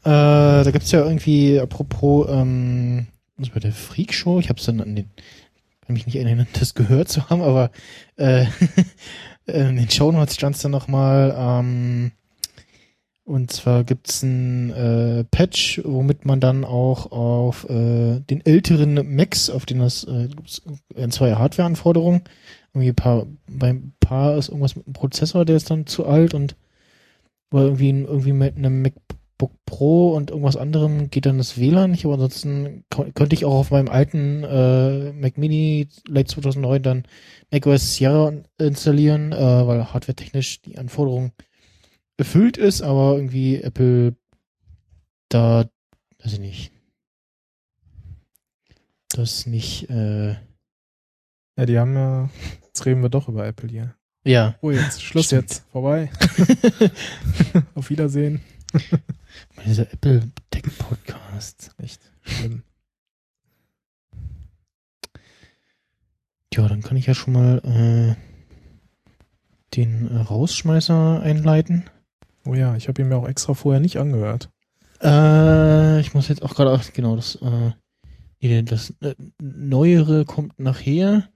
Da gibt's ja irgendwie, apropos, ähm, das bei der Freak Show, ich hab's dann an den, mich nicht erinnern, das gehört zu haben, aber äh, (laughs) in den Shownotes stand's dann nochmal, ähm, und zwar gibt's ein äh, Patch, womit man dann auch auf äh, den älteren Macs, auf denen das äh, äh, zwei Hardware-Anforderungen, irgendwie ein paar, beim paar ist irgendwas mit dem Prozessor, der ist dann zu alt und oder irgendwie, irgendwie mit einem MacBook Pro und irgendwas anderem geht dann das WLAN nicht, aber ansonsten könnte ich auch auf meinem alten äh, Mac Mini Late 2009 dann macOS Sierra installieren, äh, weil hardwaretechnisch die Anforderung erfüllt ist, aber irgendwie Apple da, weiß ich nicht, das nicht, äh, Ja, die haben ja, jetzt reden wir doch über Apple hier. ja, Oh, jetzt, Schluss Stimmt. jetzt, vorbei. (laughs) (laughs) Auf Wiedersehen. (laughs) dieser Apple Tech Podcast. Echt schlimm. Ja, dann kann ich ja schon mal äh, den äh, Rausschmeißer einleiten. Oh ja, ich habe ihn mir auch extra vorher nicht angehört. Äh, ich muss jetzt auch gerade, ach, genau, das, äh, das äh, Neuere kommt nachher.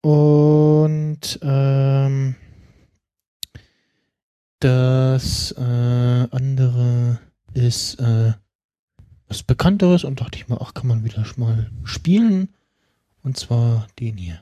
Und ähm, das äh, andere ist äh, was Bekannteres und dachte ich mal, ach, kann man wieder mal spielen. Und zwar den hier.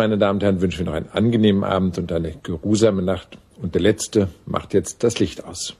Meine Damen und Herren, wünschen wir noch einen angenehmen Abend und eine geruhsame Nacht. Und der Letzte macht jetzt das Licht aus.